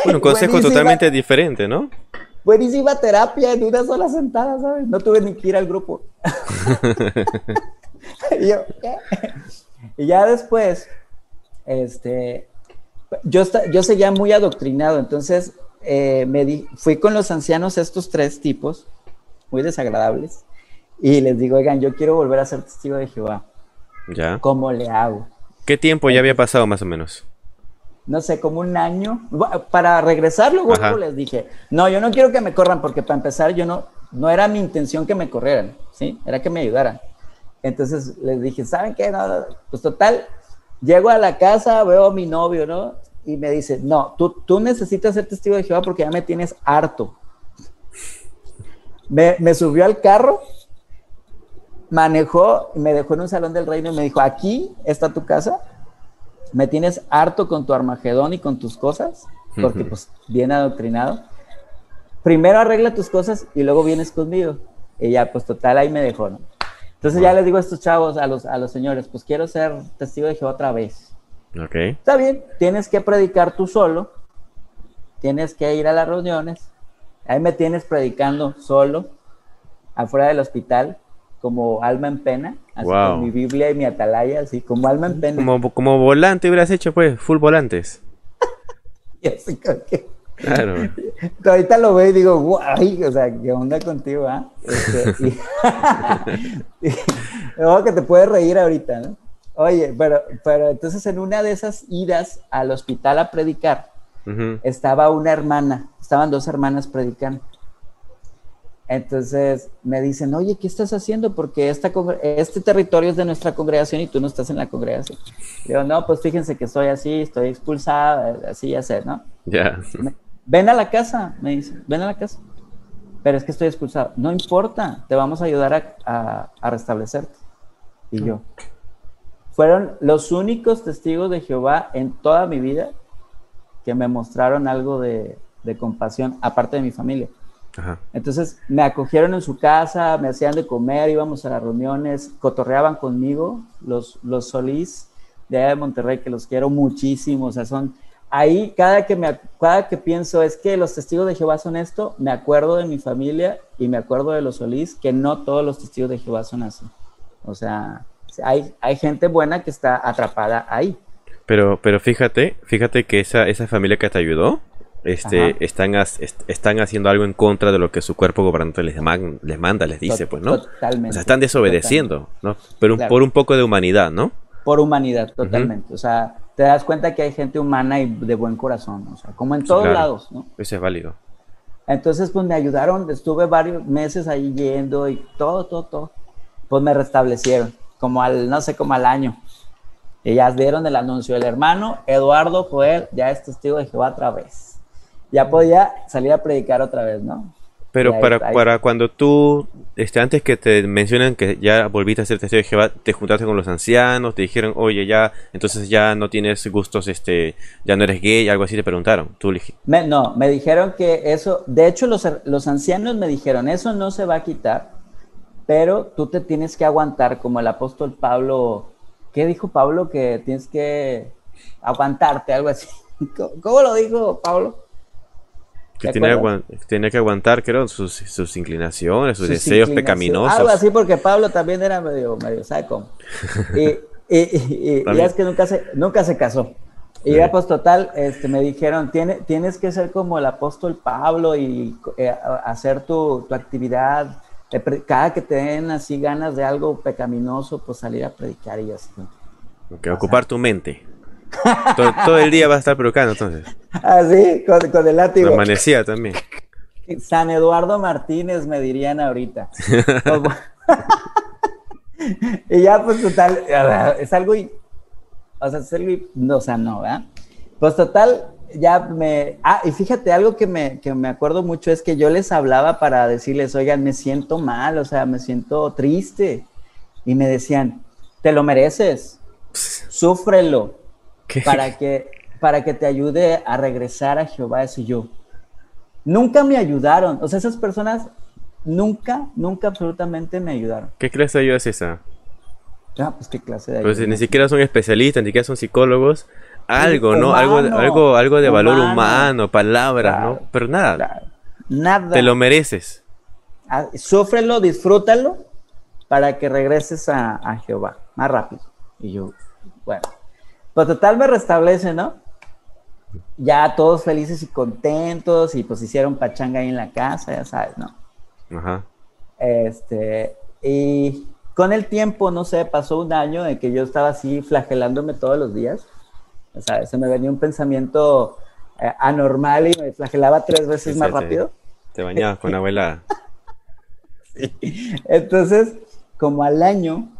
Bueno, un consejo totalmente diferente, ¿no? Buenísima terapia en una sola sentada, ¿sabes? No tuve ni que ir al grupo. y, yo, y ya después, este, yo, yo seguía muy adoctrinado, entonces eh, me di, fui con los ancianos, estos tres tipos, muy desagradables, y les digo, oigan, yo quiero volver a ser testigo de Jehová. ¿Ya? ¿Cómo le hago? ¿Qué tiempo ya había pasado más o menos? No sé, como un año. Para regresar luego les dije, no, yo no quiero que me corran porque para empezar yo no, no era mi intención que me corrieran, ¿sí? Era que me ayudaran. Entonces les dije, ¿saben qué? No, pues total, llego a la casa, veo a mi novio, ¿no? Y me dice, no, tú, tú necesitas ser testigo de Jehová porque ya me tienes harto. Me, me subió al carro manejó me dejó en un salón del reino y me dijo, aquí está tu casa, me tienes harto con tu Armagedón y con tus cosas, porque pues bien adoctrinado. Primero arregla tus cosas y luego vienes conmigo. Y ya, pues total, ahí me dejó, ¿no? Entonces ya les digo a estos chavos, a los, a los señores, pues quiero ser testigo de Jehová otra vez. Ok. Está bien, tienes que predicar tú solo, tienes que ir a las reuniones, ahí me tienes predicando solo, afuera del hospital, como alma en pena, así con mi Biblia y mi atalaya, así como alma en pena. Como, como volante hubieras hecho, pues, full volantes. y así que... Claro. Ahorita lo veo y digo, guay, o sea, ¿qué onda contigo, ah? Este, que te puedes reír ahorita, ¿no? Oye, pero, pero entonces en una de esas idas al hospital a predicar, estaba una hermana, estaban dos hermanas predicando. Entonces me dicen, oye, ¿qué estás haciendo? Porque esta, este territorio es de nuestra congregación y tú no estás en la congregación. Digo, no, pues fíjense que estoy así, estoy expulsada, así ya sé, ¿no? Ya. Ven a la casa, me dicen, ven a la casa. Pero es que estoy expulsado. No importa, te vamos a ayudar a, restablecerte. Y yo. Fueron los únicos testigos de Jehová en toda mi vida que me mostraron algo de compasión, aparte de mi familia. Entonces me acogieron en su casa, me hacían de comer, íbamos a las reuniones, cotorreaban conmigo, los, los Solís de allá de Monterrey, que los quiero muchísimo, o sea, son, ahí cada que, me, cada que pienso es que los testigos de Jehová son esto, me acuerdo de mi familia y me acuerdo de los Solís, que no todos los testigos de Jehová son así. O sea, hay, hay gente buena que está atrapada ahí. Pero, pero fíjate, fíjate que esa, esa familia que te ayudó, este, están, están haciendo algo en contra de lo que su cuerpo gobernante les, les manda, les dice, pues, ¿no? Totalmente. O sea, están desobedeciendo, ¿no? Pero por un poco de humanidad, ¿no? Por humanidad, totalmente. O sea, te das cuenta que hay gente humana y de buen corazón, o sea, como en todos lados, ¿no? Eso es válido. Entonces, pues me ayudaron, estuve varios meses ahí yendo y todo, todo, todo. Pues me restablecieron, como al, no sé, como al año. Ya dieron el anuncio. El hermano Eduardo Joel ya es testigo de Jehová otra vez ya podía salir a predicar otra vez, ¿no? Pero para, para cuando tú, este, antes que te mencionan que ya volviste a ser testigo de Jehová, te juntaste con los ancianos, te dijeron, oye, ya, entonces ya no tienes gustos, este, ya no eres gay, algo así te preguntaron. Tú me, no, me dijeron que eso, de hecho los, los ancianos me dijeron, eso no se va a quitar, pero tú te tienes que aguantar, como el apóstol Pablo, ¿qué dijo Pablo? Que tienes que aguantarte, algo así. ¿Cómo lo dijo Pablo? Que tenía, tenía, que aguantar, creo, sus, sus inclinaciones, sus, deseos pecaminosos. Algo así, porque Pablo también era medio, medio saco. y, y, ya es que nunca se, nunca se casó. Y ya pues total, este, me dijeron, Tiene, tienes que ser como el apóstol Pablo y eh, hacer tu, tu actividad. Cada que te den así ganas de algo pecaminoso, pues salir a predicar y así. Que ocupar tu mente. todo, el día va a estar predicando entonces. Ah, sí, con, el látigo. Amanecía también. San Eduardo Martínez me dirían ahorita. y ya pues total, es algo o sea, no, o sea, no, ¿verdad? Pues total, ya me... Ah, y fíjate, algo que me, que me acuerdo mucho es que yo les hablaba para decirles, oigan, me siento mal, o sea, me siento triste. Y me decían, te lo mereces, súfrelo, para que, para que te ayude a regresar a Jehová, ese yo. Nunca me ayudaron, o sea, esas personas nunca, nunca absolutamente me ayudaron. ¿Qué crees de es esa? Ah, pues qué clase de Pues ni siquiera son especialistas, ni siquiera son psicólogos. Algo, ¿no? algo, algo, algo de valor humano, palabras, ¿no? Pero nada. Nada. Te lo mereces. Ah, súfrelo, disfrútalo para que regreses a, a, Jehová más rápido. Y yo, bueno, pues total me restablece, ¿no? Ya todos felices y contentos y pues hicieron pachanga ahí en la casa, ya sabes, ¿no? Ajá. Este, y con el tiempo, no sé, pasó un año en que yo estaba así flagelándome todos los días. O sea, se me venía un pensamiento eh, anormal y me flagelaba tres veces más rápido. Te bañabas con abuela. sí. Entonces, como al año,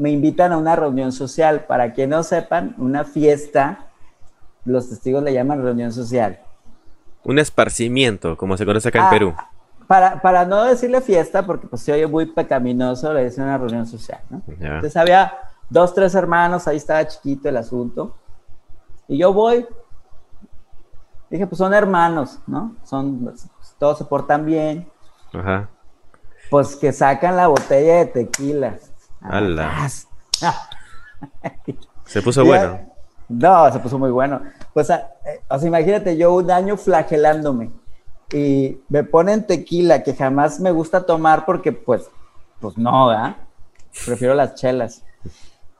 me invitan a una reunión social. Para que no sepan, una fiesta, los testigos le llaman reunión social. Un esparcimiento, como se conoce acá en ah, Perú para, no decirle fiesta, porque pues se oye muy pecaminoso, le dicen una reunión social, ¿no? Entonces había dos, tres hermanos, ahí estaba chiquito el asunto. Y yo voy, dije, pues son hermanos, ¿no? Son, todos se portan bien. Ajá. Pues que sacan la botella de tequila. ¡Hala! ¿Se puso bueno? No, se puso muy bueno. Pues, eh, o sea, imagínate yo un año flagelándome y me ponen tequila que jamás me gusta tomar porque pues, pues no, ¿verdad? Prefiero las chelas.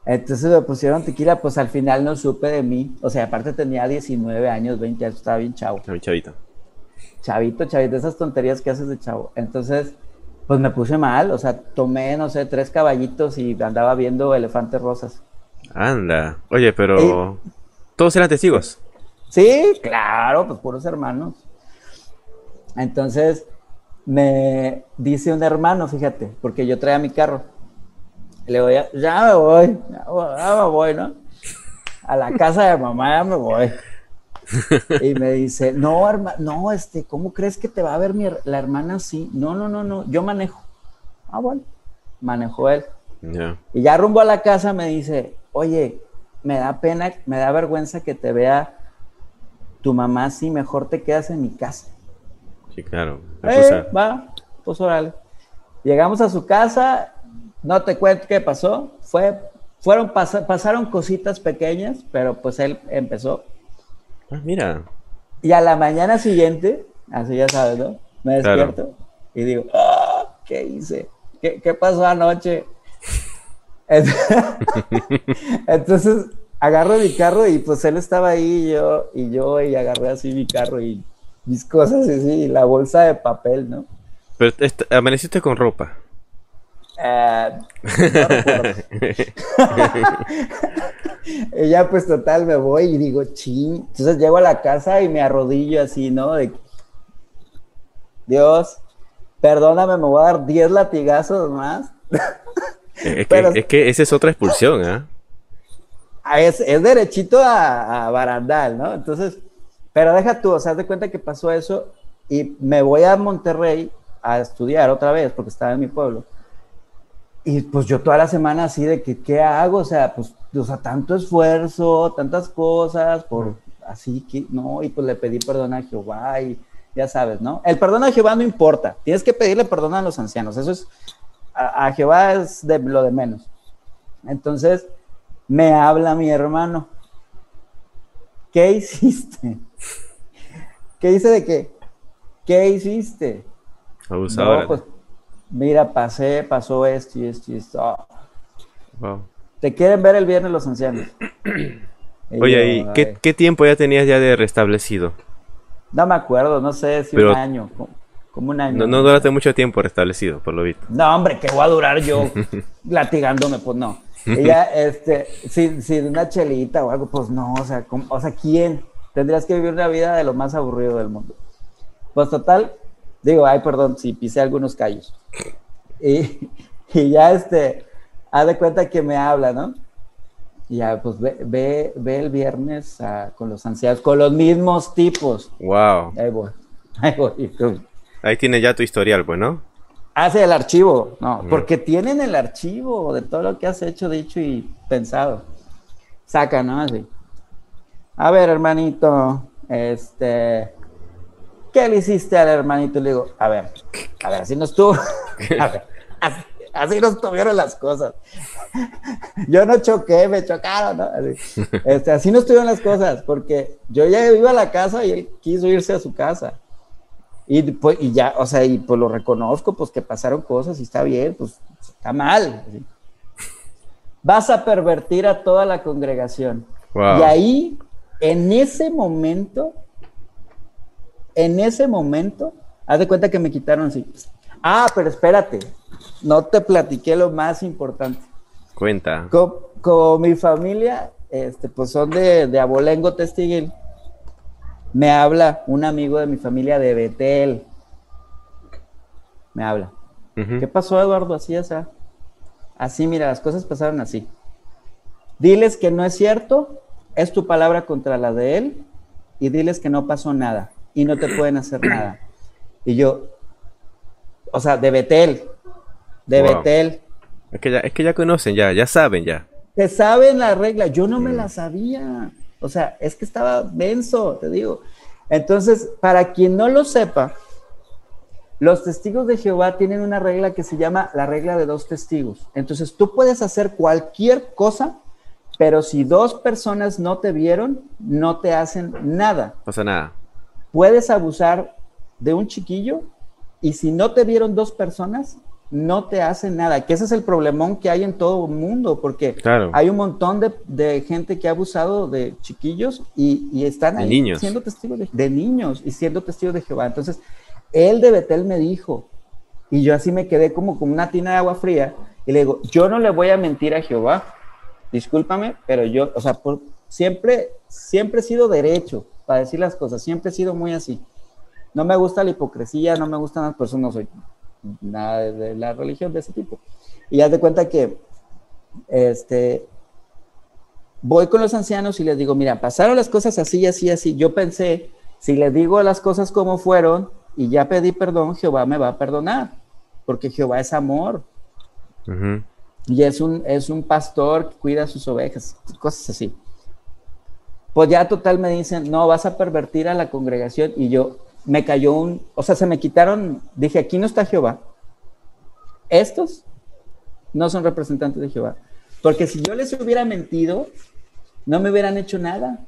Entonces me pusieron tequila, pues al final no supe de mí. O sea, aparte tenía 19 años, 20 años, estaba bien chavo. Chavito. Chavito, chavito, esas tonterías que haces de chavo. Entonces, pues me puse mal, o sea, tomé, no sé, tres caballitos y andaba viendo elefantes rosas. Anda. Oye, pero... ¿Todos eran testigos? Sí, claro, pues puros hermanos. Entonces me dice un hermano, fíjate, porque yo traía mi carro. Le voy, a, ya me voy, ya, me voy, ¿no? A la casa de mamá ya me voy. Y me dice, no, hermano, no, este, ¿cómo crees que te va a ver mi, la hermana así? No, no, no, no, yo manejo. Ah, bueno, manejó él. Y ya rumbo a la casa me dice, oye, me da pena, me da vergüenza que te vea tu mamá así, mejor te quedas en mi casa. Sí, claro. Eh, va, pues órale. Llegamos a su casa, no te cuento qué pasó, fue, fueron, pasaron cositas pequeñas, pero pues él empezó. Ah, mira. Y a la mañana siguiente, así ya sabes, ¿no? Me despierto y digo, ah, ¿qué hice? ¿Qué, ¿Qué pasó anoche? Entonces agarro mi carro y pues él estaba ahí y yo, y yo y agarré así mi carro y mis cosas así, la bolsa de papel, ¿no? Pero amaneciste con ropa. Uh, y ya pues total me voy y digo, ching. Entonces llego a la casa y me arrodillo así, ¿no? De, Dios, perdóname, me voy a dar 10 latigazos más. es, que, es, que, esa es otra expulsión, ¿ah? Es, es, derechito a, a, barandal, ¿no? Entonces, pero deja tú, o sea, de cuenta que pasó eso y me voy a Monterrey a estudiar otra vez porque estaba en mi pueblo. Y pues yo toda la semana así de que, ¿qué hago? O sea, pues, o sea, tanto esfuerzo, tantas cosas, por así que, no, y pues le pedí perdón a Jehová y ya sabes, ¿no? El perdón a Jehová no importa, tienes que pedirle perdón a los ancianos, eso es, a, a Jehová es de lo de menos. Entonces, me habla mi hermano, ¿qué hiciste? ¿Qué hice de qué? ¿qué hiciste? Abusadora. No, pues, mira, pasé, pasó esto y esto y esto. Ah, Wow. Te quieren ver el viernes los ancianos. Y Oye, yo, ¿y qué, qué tiempo ya tenías ya de restablecido? No me acuerdo, no sé si Pero- un año, co- como un año. No, no duraste mucho tiempo restablecido, por lo visto. No, hombre, que voy a durar yo latigándome, pues no. Ella, este, si, si de una chelita o algo, pues no, o sea, ¿cómo- o sea, ¿quién? Tendrías que vivir una vida de lo más aburrido del mundo. Pues total, digo, ay, perdón, si pisé algunos callos. Y, y ya, este, haz de cuenta que me habla, ¿no? Y ya, pues ve, ve, ve el viernes con los ancianos, con los mismos tipos. Wow. Ahí voy, ahí voy. Ahí tienes ya tu historial, pues, ¿no? Hace el archivo, no, porque tienen el archivo de todo lo que has hecho, dicho y pensado. Saca, ¿no? Así. A ver, hermanito, este, ¿qué le hiciste al hermanito? Le digo, a ver, a ver, así no estuvo. A ver, así, así no estuvieron las cosas. Yo no choqué, me chocaron, ¿no? Así, Este, así no estuvieron las cosas, porque yo ya iba a la casa y él quiso irse a su casa. Y, pues, y ya, o sea, y pues lo reconozco, pues que pasaron cosas y está bien, pues está mal. así. Vas a pervertir a toda la congregación. Wow. Y ahí, en ese momento, en ese momento, haz de cuenta que me quitaron así. Ah, pero espérate, no te platiqué lo más importante. Cuenta. Con, con mi familia, este, pues son de, de Abolengo Testiguil. Me habla un amigo de mi familia de Betel. Me habla. ¿Qué pasó, Eduardo? Así, o sea. Así, mira, las cosas pasaron así. Diles que no es cierto, es tu palabra contra la de él, y diles que no pasó nada, y no te pueden hacer nada. Y yo, o sea, de Betel, de Wow. Betel, Es que ya, es que ya conocen, ya, ya saben, ya. que saben la regla, yo no me la sabía. O sea, es que estaba denso, te digo. Entonces, para quien no lo sepa, los testigos de Jehová tienen una regla que se llama la regla de dos testigos. Entonces, tú puedes hacer cualquier cosa, pero si dos personas no te vieron, no te hacen nada. Pasa nada. Puedes abusar de un chiquillo y si no te vieron dos personas, no te hacen nada. Que ese es el problemón que hay en todo el mundo, porque Claro. hay un montón de, de gente que ha abusado de chiquillos y, y están ahí niños. siendo testigos de, de niños y siendo testigos de Jehová. Entonces, él de Betel me dijo, y yo así me quedé como con una tina de agua fría, y le digo, yo no le voy a mentir a Jehová, discúlpame, pero yo, o sea, por- siempre, siempre he sido derecho para decir las cosas, siempre he sido muy así. No me gusta la hipocresía, no me gustan las personas, no soy nada de, la religión de ese tipo. Y haz de cuenta que, este, voy con los ancianos y les digo, mira, pasaron las cosas así, así, así. Yo pensé, si les digo las cosas como fueron y ya pedí perdón, Jehová me va a perdonar, porque Jehová es amor y es un, es un pastor que cuida sus ovejas, cosas así. Pues ya total me dicen, no, vas a pervertir a la congregación y yo me cayó un, o sea, se me quitaron, dije, aquí no está Jehová. Estos no son representantes de Jehová. Porque si yo les hubiera mentido, no me hubieran hecho nada.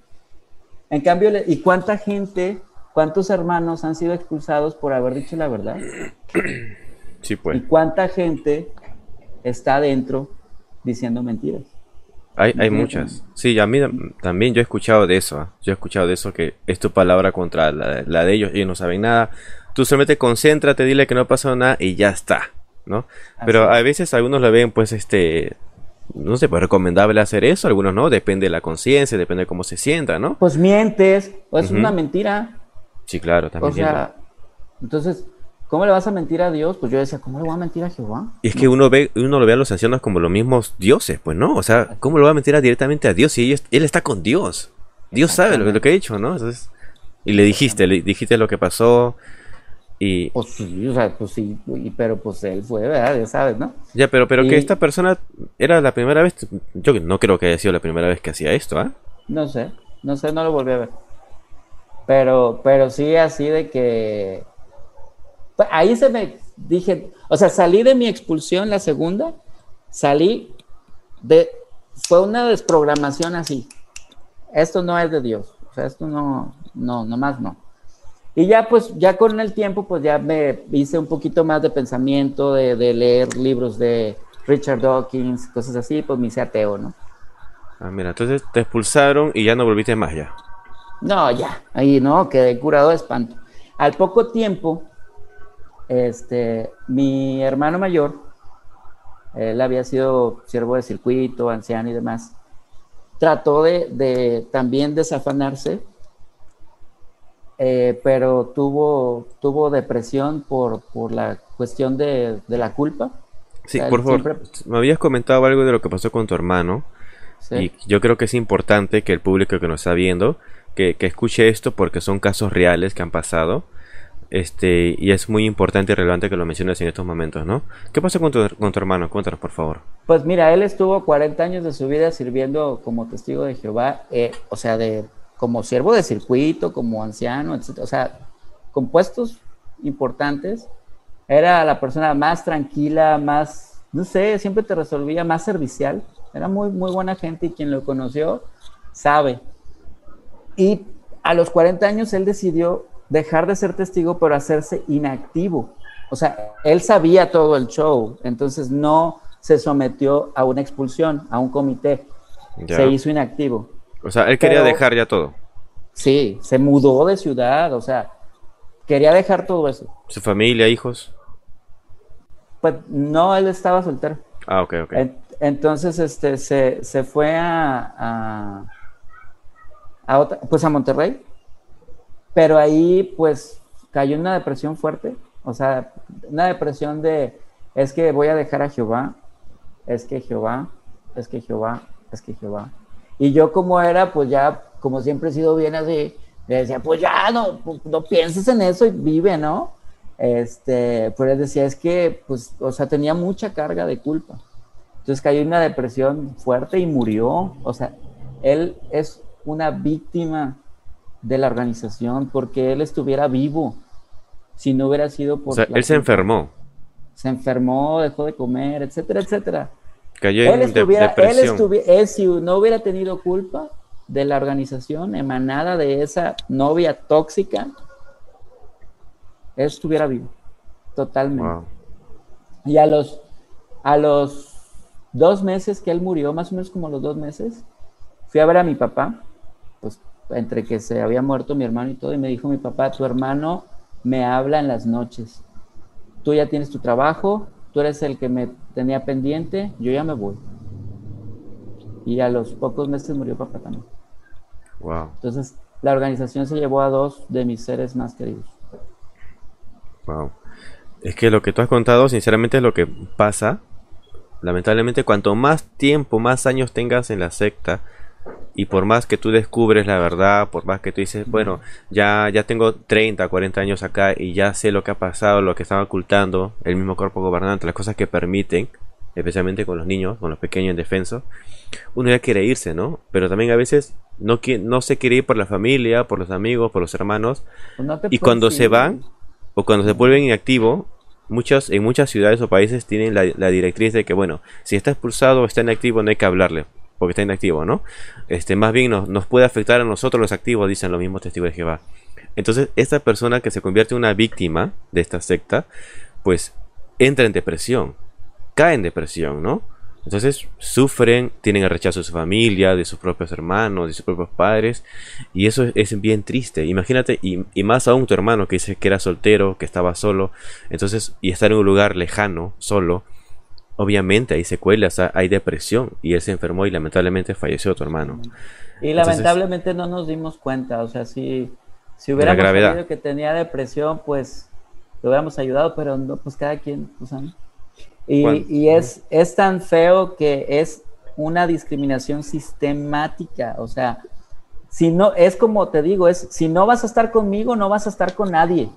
En cambio, ¿y cuánta gente, cuántos hermanos han sido expulsados por haber dicho la verdad? Sí, ¿Y pues. cuánta gente está adentro diciendo mentiras? Hay, hay muchas. Sí, a mí tam- también yo he escuchado de eso. ¿ah? Yo he escuchado de eso que es tu palabra contra la, la de ellos. Ellos no saben nada. Tú solamente concéntrate, dile que no pasó nada y ya está, ¿no? Pero a veces algunos lo ven, pues, este, no sé, pues recomendable hacer eso. Algunos no. Depende de la conciencia, depende de cómo se sienta, ¿no? Pues mientes, o es Ujú. una mentira. Sí, claro, O también. sea, entonces, ¿cómo le vas a mentir a Dios? Pues yo decía, ¿cómo le voy a mentir a Jehová? Y es que uno ve, uno lo ve a los ancianos como los mismos dioses, pues no, o sea, ¿cómo lo va a mentir a directamente a Dios si él está con Dios? Dios sabe lo, que- lo que ha hecho, ¿no? Entonces, y le dijiste, le dijiste lo que pasó y Pues sí, o sea, pues sí, pero pues él fue, ¿verdad? Ya sabes, ¿no? ya, pero pero que esta persona era la primera vez, yo no creo que haya sido la primera vez que hacía esto, ¿ah? No sé, no sé, no lo volví a ver. Pero, pero sí así de que... pues, ahí se me dije, o sea, salí de mi expulsión la segunda, salí de... Fue una desprogramación así. Esto no es de Dios. O sea, esto no, no, nomás no. Y ya pues, ya con el tiempo, pues ya me hice un poquito más de pensamiento, de, de leer libros de Richard Dawkins, cosas así, pues me hice ateo, ¿no? Ah, mira, entonces te expulsaron y ya no volviste más ya. No, ya, ahí no, quedé curado de espanto. Al poco tiempo, este, mi hermano mayor, él había sido siervo de circuito, anciano y demás, trató de, de también desafanarse, eh, pero tuvo, tuvo depresión por, por la cuestión de, de la culpa. Sí, O sea, por favor, siempre- me habías comentado algo de lo que pasó con tu hermano. Sí. Y yo creo que es importante que el público que nos está viendo, que, que escuche esto porque son casos reales que han pasado. Este, y es muy importante y relevante que lo menciones en estos momentos, ¿no? ¿Qué pasó con tu, con tu hermano? Cuéntanos, por favor. Pues mira, él estuvo 40 años de su vida sirviendo como testigo de Jehová, eh, o sea, de, como siervo de circuito, como anciano, etc. O sea, con puestos importantes. Era la persona más tranquila, más, no sé, siempre te resolvía, más servicial. Era muy, muy buena gente y quien lo conoció sabe. Y a los 40 años él decidió dejar de ser testigo, pero hacerse inactivo. O sea, él sabía todo el show, entonces no se sometió a una expulsión, a un comité. Ya. Se hizo inactivo. O sea, él quería Pero- dejar ya todo. Sí, se mudó de ciudad, o sea, quería dejar todo eso. Su familia, hijos. Pues no, él estaba soltero. Ah, ok, ok. En- entonces, este, se, se fue a, a, a otra- pues a Monterrey, pero ahí, pues, cayó en una depresión fuerte, o sea, una depresión de, es que voy a dejar a Jehová, es que Jehová, es que Jehová, es que Jehová. Y yo como era, pues ya, como siempre he sido bien así, le decía, pues ya, no, no pienses en eso y vive, ¿no? Este, pues él decía, es que, pues, o sea, tenía mucha carga de culpa. Entonces cayó en una depresión fuerte y murió. O sea, él es una víctima de la organización porque él estuviera vivo si no hubiera sido por... O sea, la él se enfermó. Se enfermó, dejó de comer, etcétera, etcétera. Cayó Él en estuviera, él depresión. estuviera, él si no hubiera tenido culpa de la organización emanada de esa novia tóxica, él estuviera vivo, totalmente. Wow. Y a los, a los dos meses que él murió, más o menos como los dos meses, fui a ver a mi papá, pues entre que se había muerto mi hermano y todo, y me dijo mi papá, tu hermano me habla en las noches. Tú ya tienes tu trabajo, tú eres el que me tenía pendiente, yo ya me voy. Y a los pocos meses murió papá también. Wow. Entonces, la organización se llevó a dos de mis seres más queridos. Wow. Es que lo que tú has contado, sinceramente, es lo que pasa. Lamentablemente, cuanto más tiempo, más años tengas en la secta, y por más que tú descubres la verdad, por más que tú dices, bueno, ya, ya tengo 30, 40 años acá y ya sé lo que ha pasado, lo que estaba ocultando el mismo cuerpo gobernante, las cosas que permiten, especialmente con los niños, con los pequeños indefensos, uno ya quiere irse, ¿no? Pero también a veces no, no se quiere ir por la familia, por los amigos, por los hermanos, Pues no y cuando se van o cuando se vuelven inactivos, muchas, en muchas ciudades o países tienen la, la directriz de que, bueno, si está expulsado o está inactivo, no hay que hablarle, porque está inactivo, ¿no? Este, más bien nos, nos puede afectar a nosotros los activos, dicen los mismos testigos de Jehová. Entonces, esta persona que se convierte en una víctima de esta secta, pues entra en depresión, cae en depresión, ¿no? Entonces sufren, tienen el rechazo de su familia, de sus propios hermanos, de sus propios padres, y eso es, bien triste. Imagínate, y, y más aún tu hermano que dice que era soltero, que estaba solo, entonces, y estar en un lugar lejano, solo, obviamente hay secuelas, ha- hay depresión, y él se enfermó y lamentablemente falleció tu hermano. Y Entonces- lamentablemente no nos dimos cuenta, o sea, si, si hubiéramos sabido que tenía depresión, pues lo hubiéramos ayudado, pero no, pues cada quien, o sea, ¿no? Y, y es, es tan feo que es una discriminación sistemática, o sea, si no, es como te digo, es si no vas a estar conmigo, no vas a estar con nadie.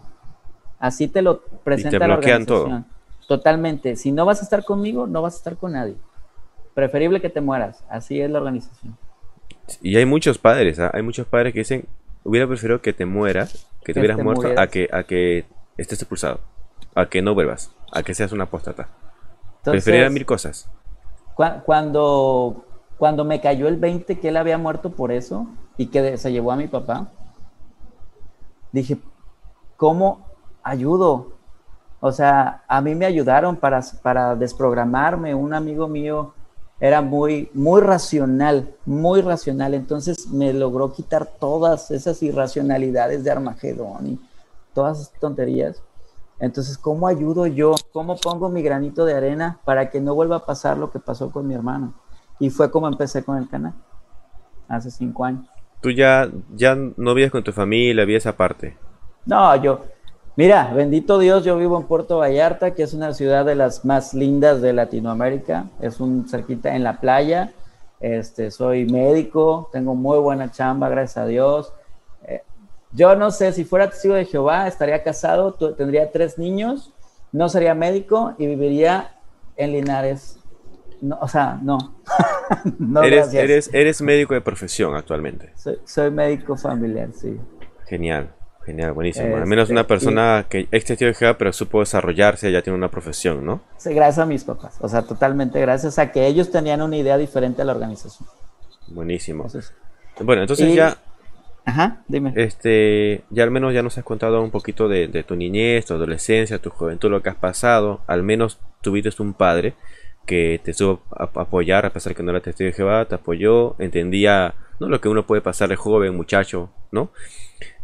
Así te lo presenta la bloquean todo. organización. Totalmente. Si no vas a estar conmigo, no vas a estar con nadie. Preferible que te mueras. Así es la organización. Y hay muchos padres, ¿ah? hay muchos padres que dicen, hubiera preferido que te mueras, que te hubieras te muerto, a que, a que estés expulsado, a que no vuelvas, a que seas una apóstata. Preferiría mil cosas. Cua- Cuando, cuando me cayó el 20 que él había muerto por eso y que se llevó a mi papá, dije, ¿cómo ayudo? O sea, a mí me ayudaron para, para desprogramarme. Un amigo mío era muy, muy racional, muy racional. Entonces me logró quitar todas esas irracionalidades de Armagedón y todas esas tonterías. Entonces, ¿cómo ayudo yo? ¿Cómo pongo mi granito de arena para que no vuelva a pasar lo que pasó con mi hermano? Y fue como empecé con el canal, hace cinco años. ¿Tú ya, ya no vives con tu familia, vives aparte? No, yo, mira, bendito Dios, yo vivo en Puerto Vallarta, que es una ciudad de las más lindas de Latinoamérica. Es un cerquita en la playa. Este, soy médico, tengo muy buena chamba, gracias a Dios. Eh, yo no sé, si fuera testigo de Jehová, estaría casado, tendría tres niños, no sería médico y viviría en Linares, no, o sea, no. eres, eres, eres, médico de profesión actualmente. Soy, médico familiar, sí. Genial, genial, buenísimo. Al menos una este, persona que es testigo de pero supo desarrollarse, ya tiene una profesión, ¿no? Sí, gracias a mis papás. O sea, totalmente gracias a que ellos tenían una idea diferente a la organización. Buenísimo. bueno, entonces ya. Ajá, dime. Este, ya al menos ya nos has contado un poquito de, de tu niñez, tu adolescencia, tu juventud, lo que has pasado. Al menos tuviste un padre que te supo apoyar a pesar que no era testigo de Jehová, te apoyó, entendía ¿no? lo que uno puede pasar de joven, muchacho, ¿no?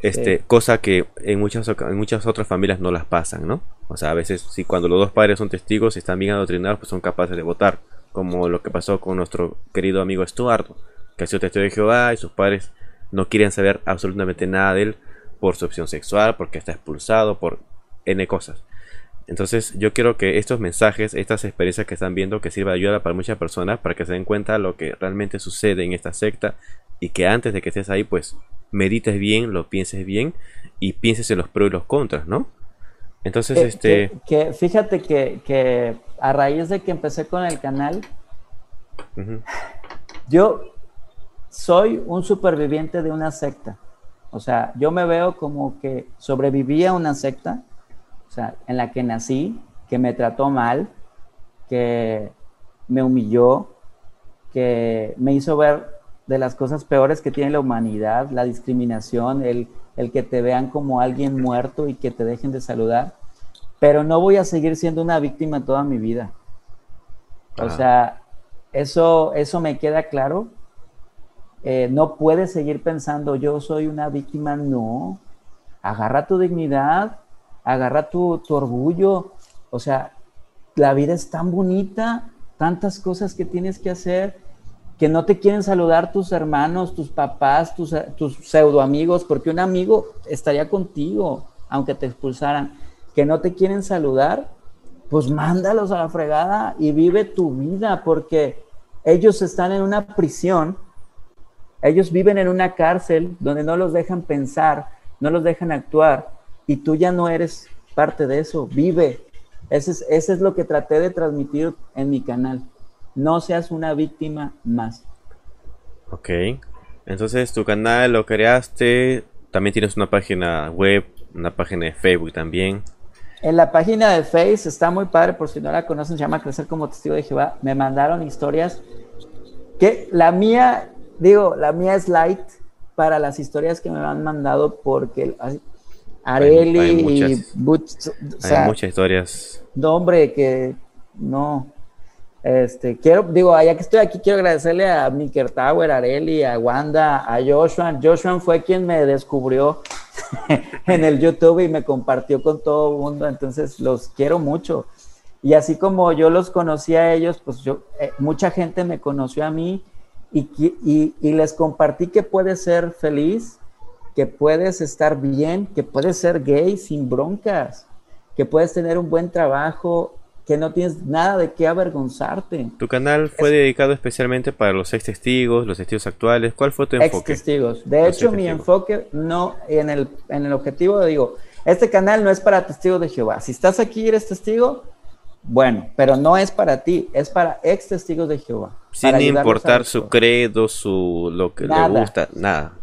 Este, cosa que en muchas, en muchas otras familias no las pasan, ¿no? O sea, a veces si cuando los dos padres son testigos y están bien adoctrinados, pues son capaces de votar, como lo que pasó con nuestro querido amigo Estuardo, que ha sido testigo de Jehová y sus padres no quieren saber absolutamente nada de él por su opción sexual, porque está expulsado, por N cosas. Entonces yo quiero que estos mensajes, estas experiencias que están viendo, que sirva de ayuda para muchas personas, para que se den cuenta lo que realmente sucede en esta secta y que antes de que estés ahí, pues medites bien, lo pienses bien y pienses en los pros y los contras, ¿no? Entonces, este... Que, fíjate que, a raíz de que empecé con el canal, yo soy un superviviente de una secta. O sea, yo me veo como que sobreviví a una secta o sea, en la que nací, que me trató mal, que me humilló, que me hizo ver de las cosas peores que tiene la humanidad, la discriminación, el, el que te vean como alguien muerto y que te dejen de saludar. Pero no voy a seguir siendo una víctima toda mi vida. O sea, eso, eso me queda claro. Eh, no puedes seguir pensando, yo soy una víctima. No. Agarra tu dignidad, agarra tu, orgullo, o sea, la vida es tan bonita, tantas cosas que tienes que hacer, que no te quieren saludar tus hermanos, tus papás, tus, tus pseudo amigos, porque un amigo estaría contigo, aunque te expulsaran, que no te quieren saludar, pues mándalos a la fregada y vive tu vida, porque ellos están en una prisión, ellos viven en una cárcel donde no los dejan pensar, no los dejan actuar, y tú ya no eres parte de eso, vive. Ese es, es lo que traté de transmitir en mi canal. No seas una víctima más. Ok. Entonces tu canal lo creaste, también tienes una página web, una página de Facebook también. En la página de Facebook está muy padre, por si no la conocen, se llama Crecer como Testigo de Jehová. Me mandaron historias que la mía, digo, la mía es light para las historias que me han mandado porque Areli hay, muchas, y hay muchas historias. No, hombre, que no. Este, quiero, digo, ya que estoy aquí, quiero agradecerle a Miker Tower, a Areli, a Wanda, a Joshua. Joshua fue quien me descubrió en el YouTube y me compartió con todo el mundo, entonces los quiero mucho. Y así como yo los conocí a ellos, pues yo, eh, mucha gente me conoció a mí y, y, y les compartí que puede ser feliz que puedes estar bien, que puedes ser gay sin broncas, que puedes tener un buen trabajo, que no tienes nada de qué avergonzarte. Tu canal fue dedicado especialmente para los ex testigos, los testigos actuales. ¿Cuál fue tu enfoque? Ex testigos. De hecho, mi enfoque no en el, en el objetivo digo, este canal no es para testigos de Jehová. Si estás aquí y eres testigo, bueno, pero no es para ti, es para ex testigos de Jehová. Sin importar su credo, su lo que le gusta, nada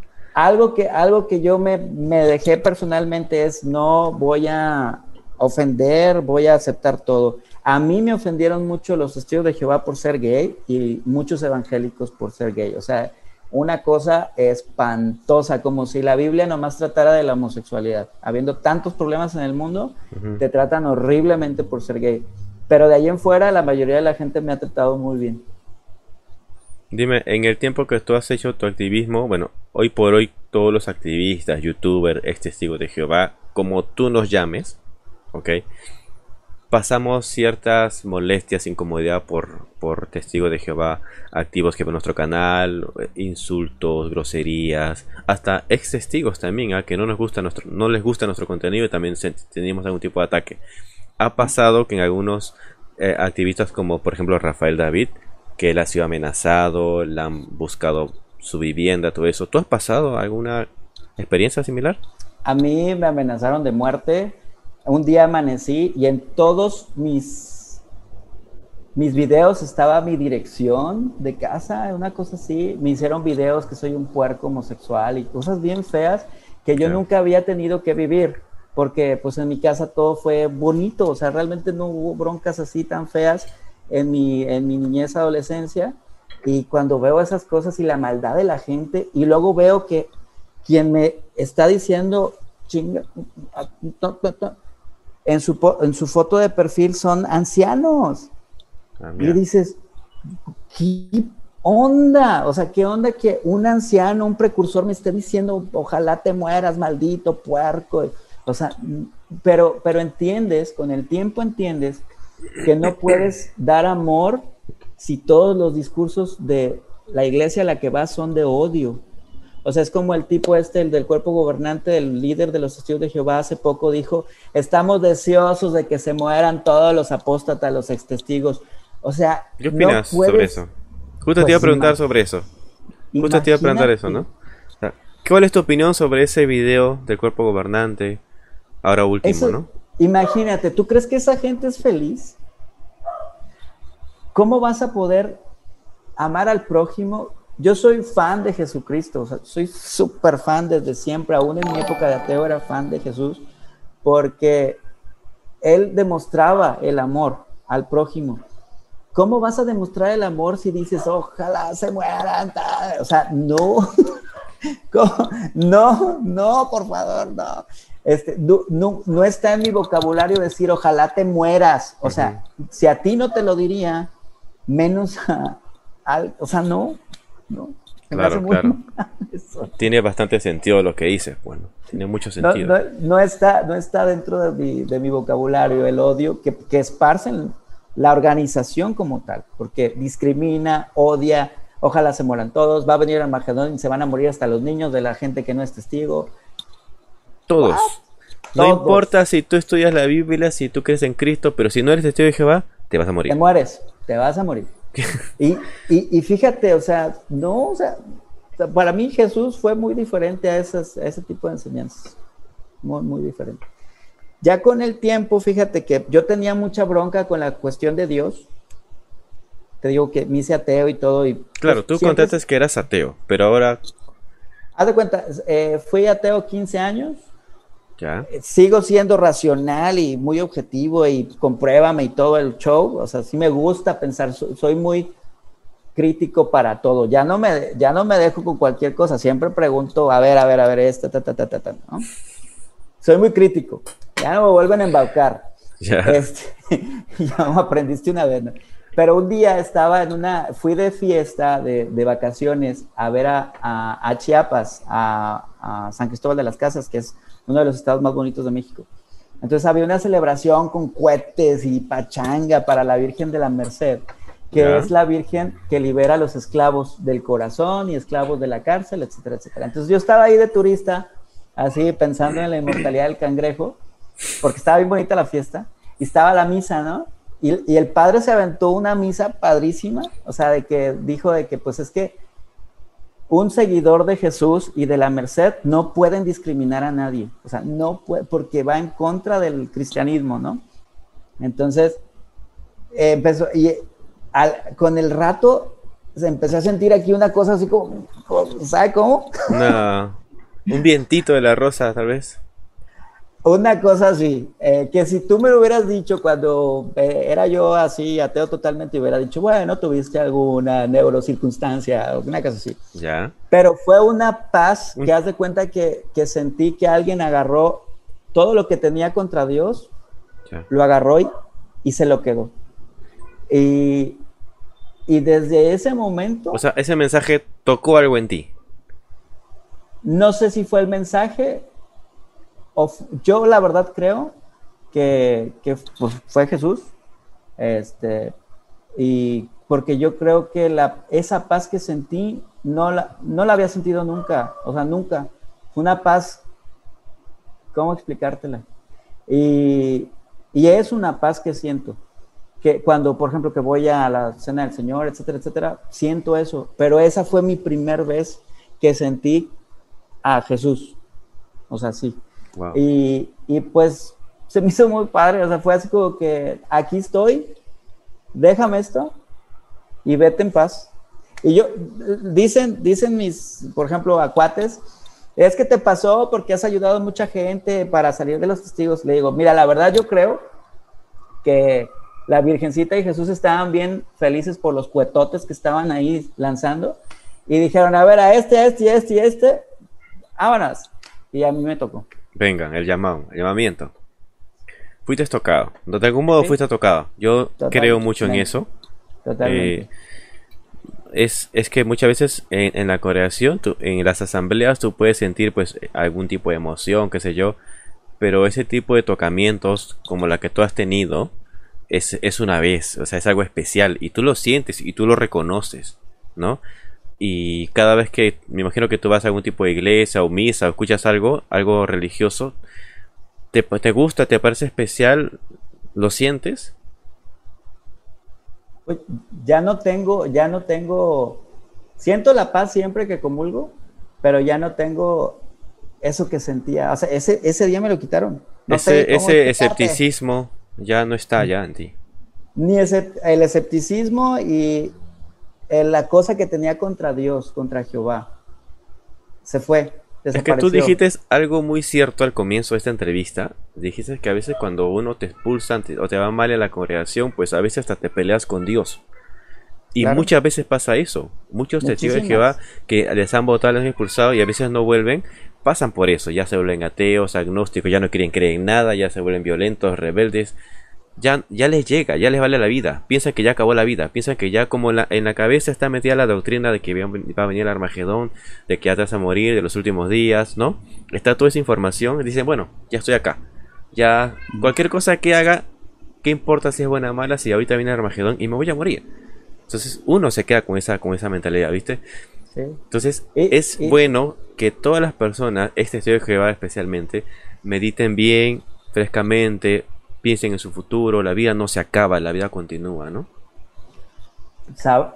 algo que, algo que yo me, dejé personalmente es no voy a ofender, voy a aceptar todo. A mí me ofendieron mucho los testigos de Jehová por ser gay y muchos evangélicos por ser gay. O sea, una cosa espantosa, como si la Biblia nomás tratara de la homosexualidad. Habiendo tantos problemas en el mundo, te tratan horriblemente por ser gay. Pero de ahí en fuera, la mayoría de la gente me ha tratado muy bien. Dime, en el tiempo que tú has hecho tu activismo, bueno, hoy por hoy todos los activistas, youtubers, ex testigos de Jehová, como tú nos llames, ¿ok? Pasamos ciertas molestias, incomodidad por, por testigos de Jehová activos que ven nuestro canal, insultos, groserías, hasta ex testigos también, ¿ah? que no nos gusta nuestro, no les gusta nuestro contenido y también tenemos algún tipo de ataque. Ha pasado que en algunos eh, activistas como por ejemplo Rafael David, que él ha sido amenazado, le han buscado su vivienda, todo eso. ¿Tú has pasado alguna experiencia similar? A mí me amenazaron de muerte. Un día amanecí y en todos mis, mis videos estaba mi dirección de casa, una cosa así. Me hicieron videos que soy un puerco homosexual y cosas bien feas que yo nunca había tenido que vivir porque pues en mi casa todo fue bonito, o sea, realmente no hubo broncas así tan feas en mi, en mi niñez, adolescencia, y cuando veo esas cosas y la maldad de la gente, y luego veo que quien me está diciendo, chinga, en su, en su foto de perfil son ancianos. Ah, y dices, ¿qué onda? O sea, ¿qué onda que un anciano, un precursor me esté diciendo, ojalá te mueras, maldito puerco? O sea, pero, pero entiendes, con el tiempo entiendes que no puedes dar amor si todos los discursos de la iglesia a la que vas son de odio. O sea, es como el tipo este, el del cuerpo gobernante, el líder de los testigos de Jehová, hace poco dijo, estamos deseosos de que se mueran todos los apóstatas, los ex testigos. O sea, ¿qué opinas sobre eso? Justo te iba a pues preguntar sobre eso. Justo te iba a preguntar eso, ¿no? ¿Cuál es tu opinión sobre ese video del cuerpo gobernante? Ahora último, ¿no? Imagínate, ¿tú crees que esa gente es feliz? ¿Cómo vas a poder amar al prójimo? Yo soy fan de Jesucristo, soy súper fan desde siempre, aún en mi época de ateo era fan de Jesús, porque él demostraba el amor al prójimo. ¿Cómo vas a demostrar el amor si dices, ojalá se mueran? O sea, no, no, no, por favor, no. Este, no, no, está en mi vocabulario decir ojalá te mueras. O sea, si a ti no te lo diría, menos a, o sea, no, no. Claro, claro. Tiene bastante sentido lo que dices, bueno, tiene mucho sentido. No, está, no está dentro de mi, de mi vocabulario el odio que, que esparcen la organización como tal, porque discrimina, odia, ojalá se mueran todos, va a venir a Macedonia y se van a morir hasta los niños de la gente que no es testigo. Todos. No importa si tú estudias la Biblia, si tú crees en Cristo, pero si no eres testigo de Jehová, te vas a morir. Te mueres, te vas a morir. y, y, fíjate, o sea, no, o sea, para mí Jesús fue muy diferente a, esas, ese tipo de enseñanzas. Muy, muy diferente. Ya con el tiempo, fíjate que yo tenía mucha bronca con la cuestión de Dios. Te digo que me hice ateo y todo. Y, claro, tú contaste que eras ateo, pero ahora... Haz de cuenta, eh, fui ateo 15 años eh, sigo siendo racional y muy objetivo y compruébame y todo el show. O sea, sí me gusta pensar, soy muy crítico para todo. Ya no me, ya no me dejo con cualquier cosa. Siempre pregunto, a ver, a ver, a ver, esta, ta, ta, ta, ta, ¿no? Soy muy crítico. Ya no me vuelven a embaucar. Ya. Este, ya aprendiste una vez. Pero un día estaba en una, fui de fiesta, de, de vacaciones, a ver a, a, Chiapas, a, a San Cristóbal de las Casas, que es uno de los estados más bonitos de México. Entonces había una celebración con cohetes y pachanga para la Virgen de la Merced, que es la Virgen que libera a los esclavos del corazón y esclavos de la cárcel, etcétera, etcétera. Entonces yo estaba ahí de turista, así pensando en la inmortalidad del cangrejo, porque estaba bien bonita la fiesta, y estaba la misa, ¿no? Y, y el padre se aventó una misa padrísima, o sea, de que dijo de que pues es que un seguidor de Jesús y de la Merced no pueden discriminar a nadie, o sea, no puede, porque va en contra del cristianismo, ¿no? Entonces, empezó, y con el rato se empezó a sentir aquí una cosa así como, ¿sabe cómo? un vientito de la rosa, tal vez. Una cosa así, eh, que si tú me lo hubieras dicho cuando eh, era yo así, ateo totalmente, hubiera dicho, bueno, tuviste alguna neurocircunstancia, alguna cosa así. Ya. Pero fue una paz que haz de cuenta que, que sentí que alguien agarró todo lo que tenía contra Dios, ya. lo agarró y, y se lo quedó. Y, y desde ese momento, O sea, ese mensaje tocó algo en ti. no sé si fue el mensaje, yo la verdad creo que, que, pues, fue Jesús, este, y porque yo creo que la, esa paz que sentí no la, no la había sentido nunca, o sea, nunca. Fue una paz, ¿cómo explicártela? Y, y es una paz que siento. Que cuando, por ejemplo, que voy a la cena del Señor, etcétera, etcétera, siento eso. Pero esa fue mi primer vez que sentí a Jesús. O sea, sí. Wow. Y, y pues se me hizo muy padre, o sea, fue así como que aquí estoy, déjame esto y vete en paz. Y yo, dicen, dicen mis, por ejemplo, acuates, es que te pasó porque has ayudado a mucha gente para salir de los testigos. Le digo, mira, la verdad yo creo que la Virgencita y Jesús estaban bien felices por los cuetotes que estaban ahí lanzando y dijeron, a ver, a este, a este, a este, a este, vámonos. Y a mí me tocó. Vengan, el llamado, el llamamiento. Fuiste tocado. De algún modo Sí. fuiste tocado. Yo Totalmente. creo mucho en eso. Totalmente. Eh, es, es que muchas veces en, en la congregación, tú- en las asambleas, tú puedes sentir pues algún tipo de emoción, qué sé yo, pero ese tipo de tocamientos como la que tú has tenido es, es una vez, o sea, es algo especial y tú lo sientes y tú lo reconoces, ¿no? Y cada vez que, me imagino que tú vas a algún tipo de iglesia o misa o escuchas algo, algo religioso, te, te gusta, te parece especial, lo sientes, Pues, ya no tengo, ya no tengo, siento la paz siempre que comulgo, pero ya no tengo eso que sentía. O sea, ese, ese día me lo quitaron. No ese, ese escepticismo ya no está ya en ti. Ni ese- el escepticismo y eh, la cosa que tenía contra Dios, contra Jehová. Se fue. Es que tú dijiste algo muy cierto al comienzo de esta entrevista. Dijiste que a veces cuando uno te expulsa te- o te va mal en la congregación, pues a veces hasta te peleas con Dios. Y Claro. muchas veces pasa eso. Muchos testigos de. Jehová que les han votado, les han expulsado y a veces no vuelven, pasan por eso. Ya se vuelven ateos, agnósticos, ya no quieren creer en nada, ya se vuelven violentos, rebeldes. Ya, ya les llega, ya les vale la vida. Piensan que ya acabó la vida. Piensan que ya como la- en la cabeza está metida la doctrina de que va va a venir el Armagedón, de que ya te vas a morir, de los últimos días, ¿no? Está toda esa información. y Dicen, bueno, ya estoy acá. Ya cualquier cosa que haga, ¿qué importa si es buena o mala? Si ahorita viene el Armagedón y me voy a morir. Entonces uno se queda con esa, con esa mentalidad, ¿viste? Sí. Entonces es bueno que todas las personas, este estudio de Jehová especialmente, mediten bien, frescamente, piensen en su futuro, la vida no se acaba, la vida continúa, ¿no?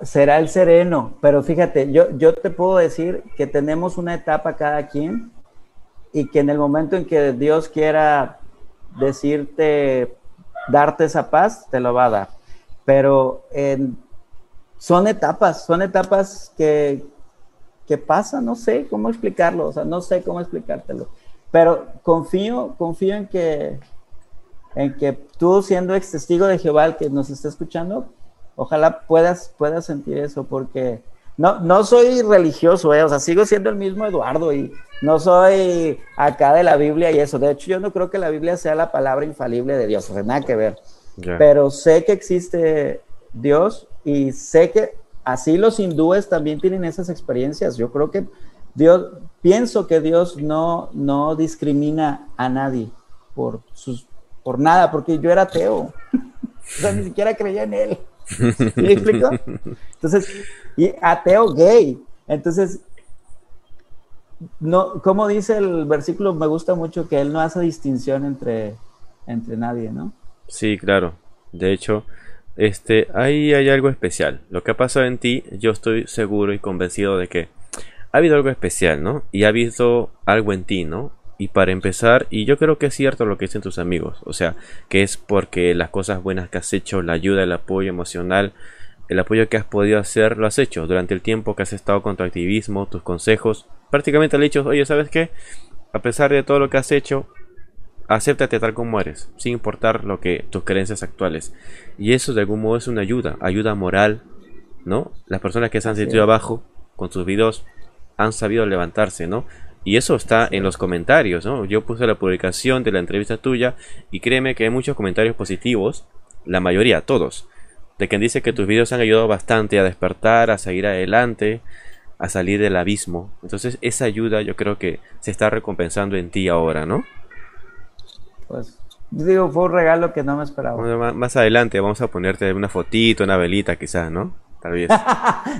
Será el sereno, pero fíjate, yo, yo te puedo decir que tenemos una etapa cada quien y que en el momento en que Dios quiera decirte, darte esa paz, te lo va a dar. Pero son etapas, son etapas que, que pasan, no sé cómo explicarlo, o sea, no sé cómo explicártelo. Pero confío, confío en que, en que tú siendo ex testigo de Jehová, el que nos está escuchando, ojalá puedas, puedas sentir eso, porque no, no soy religioso, eh, o sea, sigo siendo el mismo Eduardo y no soy acá de la Biblia y eso. De hecho, yo no creo que la Biblia sea la palabra infalible de Dios, o sea, nada que ver. Pero sé que existe Dios y sé que así los hindúes también tienen esas experiencias. Yo creo que Dios, pienso que Dios no, no discrimina a nadie por sus, por nada, porque yo era ateo. O sea, ni siquiera creía en él. ¿Sí me explico? Entonces, y ateo gay. Entonces, no, como dice el versículo, me gusta mucho que él no hace distinción entre, entre nadie, ¿no? Sí, claro. De hecho, este, ahí hay algo especial. Lo que ha pasado en ti, yo estoy seguro y convencido de que ha habido algo especial, ¿no? Y ha habido algo en ti, ¿no? Y para empezar, y yo creo que es cierto lo que dicen tus amigos, o sea, que es porque las cosas buenas que has hecho, la ayuda, el apoyo emocional, el apoyo que has podido hacer, lo has hecho durante el tiempo que has estado con tu activismo, tus consejos, prácticamente le he dicho, oye, ¿sabes qué? A pesar de todo lo que has hecho, acéptate tal como eres, sin importar lo que tus creencias actuales. Y eso de algún modo es una ayuda, ayuda moral, ¿no? Las personas que se han sentido abajo con sus videos han sabido levantarse, ¿no? Y eso está en los comentarios, ¿no? Yo puse la publicación de la entrevista tuya y créeme que hay muchos comentarios positivos, la mayoría, todos, de quien dice que tus videos han ayudado bastante a despertar, a seguir adelante, a salir del abismo. Entonces esa ayuda yo creo que se está recompensando en ti ahora, ¿no? Pues digo, fue un regalo que no me esperaba. más adelante vamos a ponerte una fotito, una velita quizás, ¿no? Tal vez.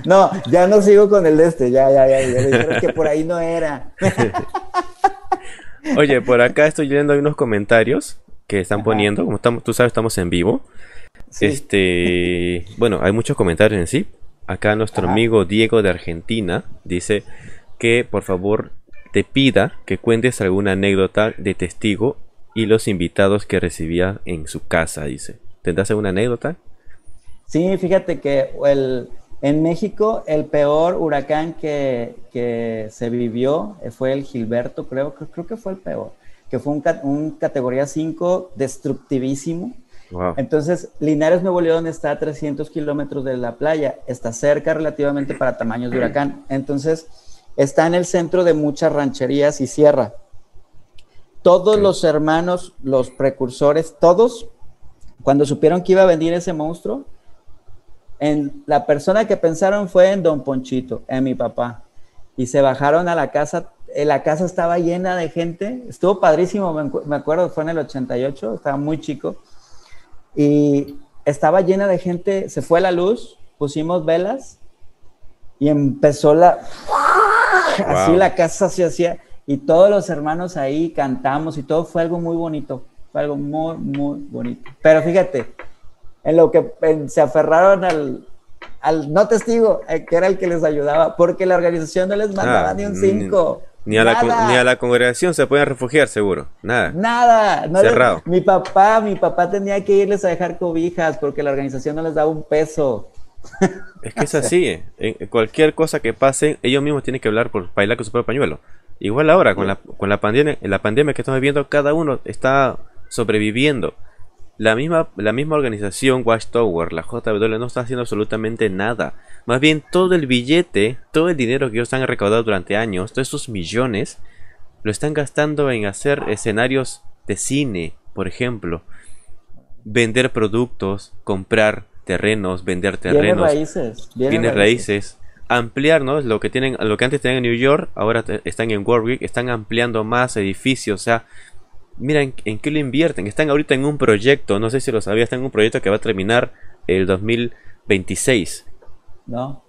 no, ya no sigo con el de este, ya, ya, ya, ya, que por ahí no era. Oye, por acá estoy leyendo unos comentarios que están poniendo, como estamos, tú sabes, estamos en vivo. Este, bueno, hay muchos comentarios en sí. Acá nuestro amigo Diego de Argentina dice que por favor te pida que cuentes alguna anécdota de testigo y los invitados que recibía en su casa, dice. ¿Tendrás alguna anécdota? Sí, fíjate que el, en México el peor huracán que, se vivió fue el Gilberto, creo, creo que fue el peor, que fue un, un categoría 5 destructivísimo. Entonces, Linares, Nuevo León está a 300 kilómetros de la playa, está cerca relativamente para tamaños de huracán. Entonces, está en el centro de muchas rancherías y sierra. Todos los hermanos, los precursores, todos, cuando supieron que iba a venir ese monstruo, en, la persona que pensaron fue en Don Ponchito, en mi papá. Y se bajaron a la casa. Eh, la casa estaba llena de gente. Estuvo padrísimo, me, acuerdo, fue en el 88, estaba muy chico. Y estaba llena de gente. Se fue la luz, pusimos velas y empezó la. Así la casa se hacía y todos los hermanos ahí cantamos y todo fue algo muy bonito, fue algo muy, muy bonito. Pero fíjate, en lo que se aferraron al, al no testigo, eh, que era el que les ayudaba, porque la organización no les mandaba ah, ni un 5. Ni, a la, ni a la congregación se pueden refugiar, seguro. Nada. Nada. Cerrado. mi papá, mi papá tenía que irles a dejar cobijas porque la organización no les daba un peso. Es que es así. Eh. En cualquier cosa que pase, ellos mismos tienen que hablar por bailar con su propio pañuelo. Igual ahora, con la, con la pandemia, la pandemia que estamos viviendo, cada uno está sobreviviendo. La misma, la misma organización Watchtower, la JW, no está haciendo absolutamente nada. Más bien todo el billete, todo el dinero que ellos han recaudado durante años, todos esos millones, lo están gastando en hacer escenarios de cine, por ejemplo. Vender productos, comprar terrenos, vender terrenos. raíces. Bienes raíces ampliar, ¿no? Lo que tienen, lo que antes tenían en New York, ahora están en Warwick, están ampliando más edificios, o sea, mira en, qué lo invierten. Están ahorita en un proyecto, no sé si lo sabía, están en un proyecto que va a terminar el 2026. No.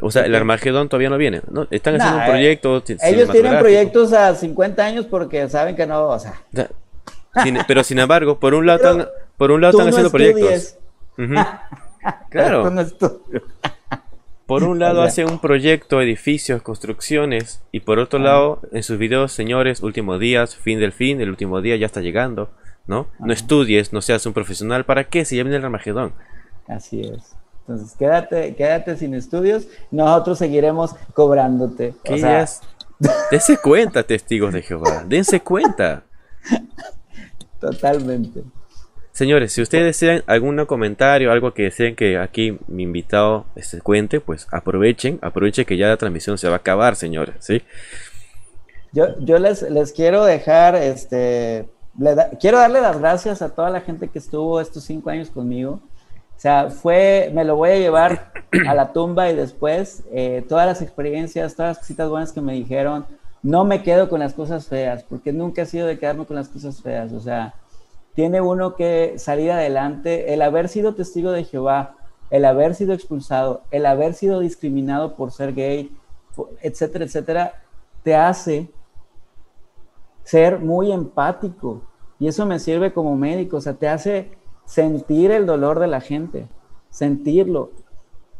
O sea, el Armagedón todavía no viene. ¿no? Están haciendo un eh, proyecto. ellos tienen proyectos a 50 años porque saben que no, o sea. pero sin embargo, por un lado están, por un lado están haciendo proyectos. Claro. Por un lado hace un proyecto, edificios, construcciones, y por otro lado, en sus videos, señores, últimos días, fin del fin, el último día ya está llegando, ¿no? No estudies, no seas un profesional, ¿para qué? Si ya viene el Armagedón. Así es. Entonces, quédate, quédate sin estudios, nosotros seguiremos cobrándote. ¿Qué o Dense cuenta, testigos de Jehová, dense cuenta. Totalmente. Señores, si ustedes desean algún comentario, algo que deseen que aquí mi invitado se este, cuente, pues aprovechen, aprovechen que ya la transmisión se va a acabar, señores, ¿sí? Yo, yo les, les quiero dejar, este, quiero darle las gracias a toda la gente que estuvo estos cinco años conmigo. O sea, fue, me lo voy a llevar a la tumba y después eh, todas las experiencias, todas las cositas buenas que me dijeron. No me quedo con las cosas feas, porque nunca he sido de quedarme con las cosas feas. O sea, tiene uno que salir adelante. El haber sido testigo de Jehová, el haber sido expulsado, el haber sido discriminado por ser gay, etcétera, etcétera, te hace ser muy empático. Y eso me sirve como médico, o sea, te hace sentir el dolor de la gente, sentirlo,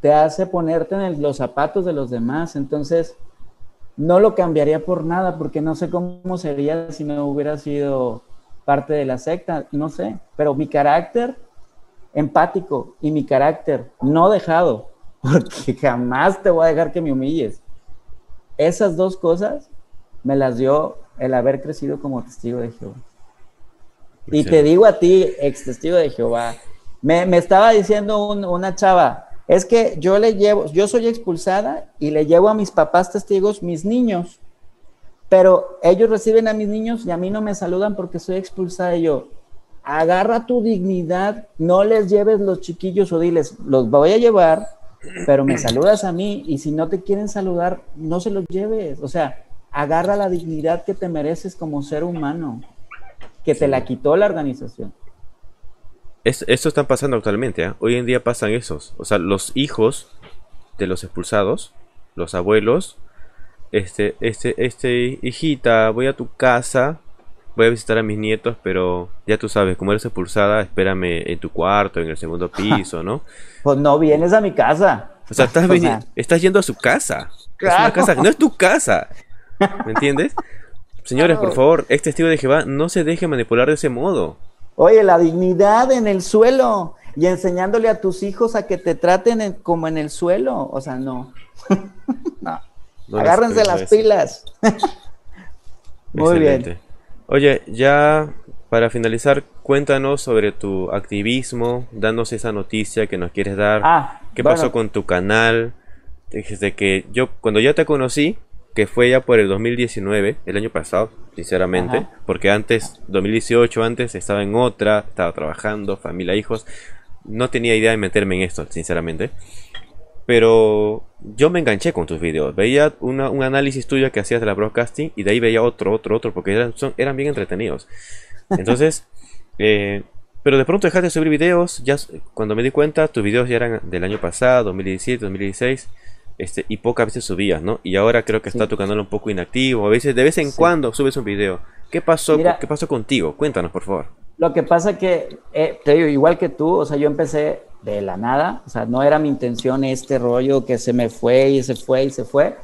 te hace ponerte en los zapatos de los demás. Entonces, no lo cambiaría por nada, porque no sé cómo sería si no hubiera sido parte de la secta, no sé, pero mi carácter empático y mi carácter no dejado, porque jamás te voy a dejar que me humilles. Esas dos cosas me las dio el haber crecido como testigo de Jehová. Y te digo a ti, ex testigo de Jehová, me, estaba diciendo una chava, es que yo le llevo, yo soy expulsada y le llevo a mis papás testigos mis niños, pero ellos reciben a mis niños y a mí no me saludan porque soy expulsada. Y yo, agarra tu dignidad, no les lleves los chiquillos o diles, los voy a llevar, pero me saludas a mí y si no te quieren saludar, no se los lleves. O sea, agarra la dignidad que te mereces como ser humano, que te la quitó la organización. Es, esto está pasando actualmente, ¿eh? hoy en día pasan esos, o sea, los hijos de los expulsados, los abuelos, este, este, este, hijita, voy a tu casa, voy a visitar a mis nietos, pero ya tú sabes, como eres expulsada, espérame en tu cuarto, en el segundo piso, ¿no? Pues no vienes a mi casa. O sea, estás, estás yendo a su casa. Claro. casa, no es tu casa. ¿Me entiendes? Señores, por favor, este testigo de Jehová no se deje manipular de ese modo. Oye, la dignidad en el suelo y enseñándole a tus hijos a que te traten como en el suelo. O sea, no. no. Agárrense las pilas. Muy bien. Oye, ya para finalizar, cuéntanos sobre tu activismo, danos esa noticia que nos quieres dar. Ah, ¿Qué pasó con tu canal? Desde que yo, cuando ya te conocí, que fue ya por el 2019, el año pasado, sinceramente, porque antes, 2018 antes, estaba en otra, estaba trabajando, familia, hijos, no tenía idea de meterme en esto, sinceramente. Pero yo me enganché con tus videos, veía un análisis tuyo que hacías de la broadcasting y de ahí veía otro, otro, otro, porque eran, son, eran bien entretenidos. Entonces, eh, pero de pronto dejaste de subir videos, ya cuando me di cuenta, tus videos ya eran del año pasado, 2017, 2016 este, y pocas veces subías, ¿no? Y ahora creo que está tu canal un poco inactivo, a veces de vez en cuando subes un video. ¿Qué pasó, ¿Qué pasó contigo? Cuéntanos, por favor. Lo que pasa que, eh, te digo, igual que tú, o sea, yo empecé de la nada, o sea, no era mi intención este rollo que se me fue y se fue y se fue.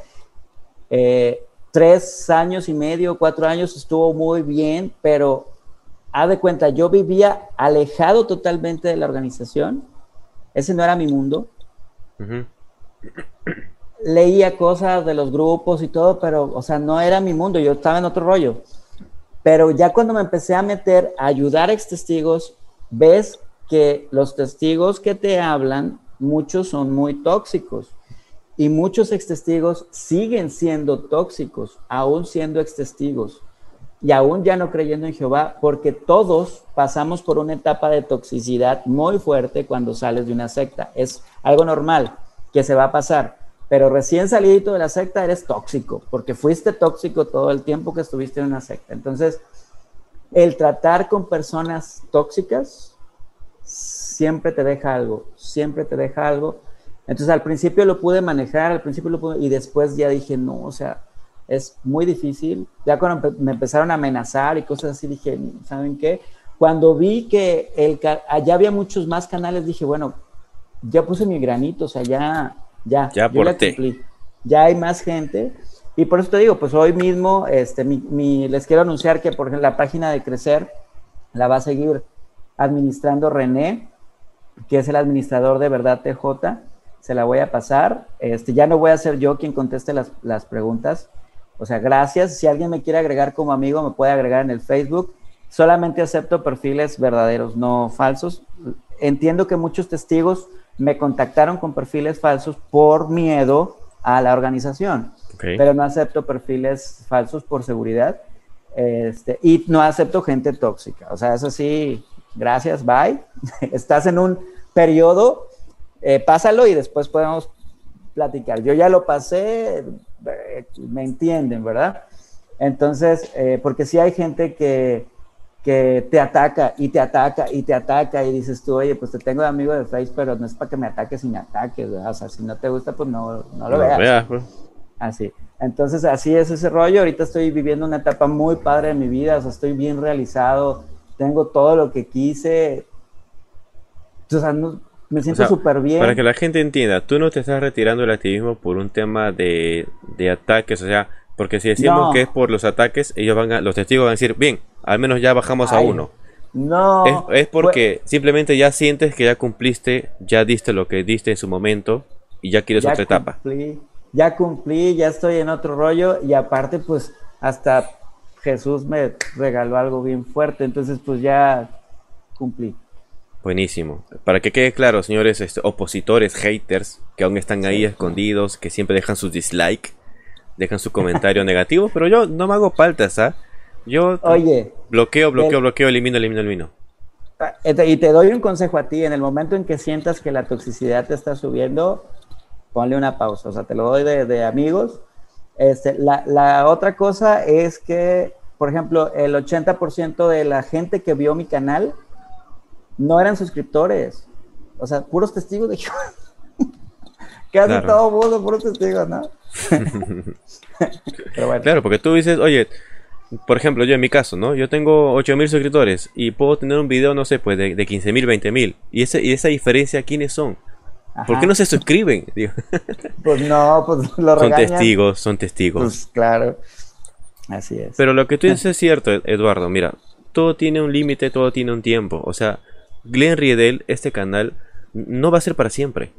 Eh, tres años y medio, cuatro años estuvo muy bien, pero haz de cuenta, yo vivía alejado totalmente de la organización, ese no era mi mundo leía cosas de los grupos y todo, pero, o sea, no era mi mundo, yo estaba en otro rollo. Pero ya cuando me empecé a meter a ayudar a ex testigos, ves que los testigos que te hablan, muchos son muy tóxicos. Y muchos ex testigos siguen siendo tóxicos, aún siendo ex testigos. Y aún ya no creyendo en Jehová, porque todos pasamos por una etapa de toxicidad muy fuerte cuando sales de una secta. Es algo normal que se va a pasar. Pero recién salido de la secta eres tóxico, porque fuiste tóxico todo el tiempo que estuviste en una secta. Entonces, el tratar con personas tóxicas siempre te deja algo, siempre te deja algo. Entonces, al principio lo pude manejar, al principio lo pude, y después ya dije, no, o sea, es muy difícil. Ya cuando me empezaron a amenazar y cosas así, dije, ¿saben qué? Cuando vi que allá había muchos más canales, dije, bueno, ya puse mi granito, o sea, ya, ya, ya, ya hay más gente. Y por eso te digo, pues hoy mismo este, mi, les quiero anunciar que, por ejemplo, la página de Crecer la va a seguir administrando René, que es el administrador de Verdad TJ. Se la voy a pasar. Este, ya no voy a ser yo quien conteste las, las preguntas. O sea, gracias. Si alguien me quiere agregar como amigo, me puede agregar en el Facebook. Solamente acepto perfiles verdaderos, no falsos. Entiendo que muchos testigos me contactaron con perfiles falsos por miedo a la organización, pero no acepto perfiles falsos por seguridad este, y no acepto gente tóxica. O sea, eso sí, gracias, bye. Estás en un periodo, eh, pásalo y después podemos platicar. Yo ya lo pasé, eh, me entienden, ¿verdad? Entonces, eh, porque sí hay gente que que te ataca y te ataca y te ataca y dices tú, oye, pues te tengo de amigo de Facebook, pero no es para que me ataques y me ataques, ¿verdad? O sea, si no te gusta, pues no, no lo veas. Pues. Así. Entonces, así es ese rollo. Ahorita estoy viviendo una etapa muy padre en mi vida, o sea, estoy bien realizado, tengo todo lo que quise. O sea, me siento súper bien. Para que la gente entienda, tú no te estás retirando del activismo por un tema de, de ataques, o sea, porque si decimos que es por los ataques, ellos van a, los testigos van a decir, bien, al menos ya bajamos a uno. No. Es, porque simplemente ya sientes que ya cumpliste, ya diste lo que diste en su momento y ya quieres otra etapa. Ya cumplí, ya estoy en otro rollo y aparte pues hasta Jesús me regaló algo bien fuerte, entonces pues ya cumplí. Buenísimo. Para que quede claro, señores este, opositores, haters, que aún están ahí escondidos, que siempre dejan sus dislike, dejan su comentario negativo, pero yo no me hago paltas, ¿ah? Yo Oye, bloqueo, bloqueo, bloqueo, elimino, elimino, elimino. Ah, Y te doy un consejo a ti, en el momento en que sientas que la toxicidad te está subiendo, ponle una pausa, o sea, te lo doy de, de amigos. Este, la, la otra cosa es que, por ejemplo, el 80% de la gente que vio mi canal no eran suscriptores, o sea, puros testigos de Jehová. Casi Claro. todo mundo, puros testigos, ¿no? Pero bueno, Claro, porque tú dices, oye, por ejemplo, yo en mi caso, ¿no? Yo tengo 8000 suscriptores y puedo tener un video, no sé, pues de, de 15000, 20000. ¿Y, ese, ¿Y esa diferencia quiénes son? ¿Por qué no se suscriben? Digo, Pues no, pues lo son regañan. testigos, son testigos. Pues claro, así es. Pero lo que tú dices es cierto, Ed- Eduardo. Mira, todo tiene un límite, todo tiene un tiempo. O sea, Glenn Riedel, este canal, no va a ser para siempre.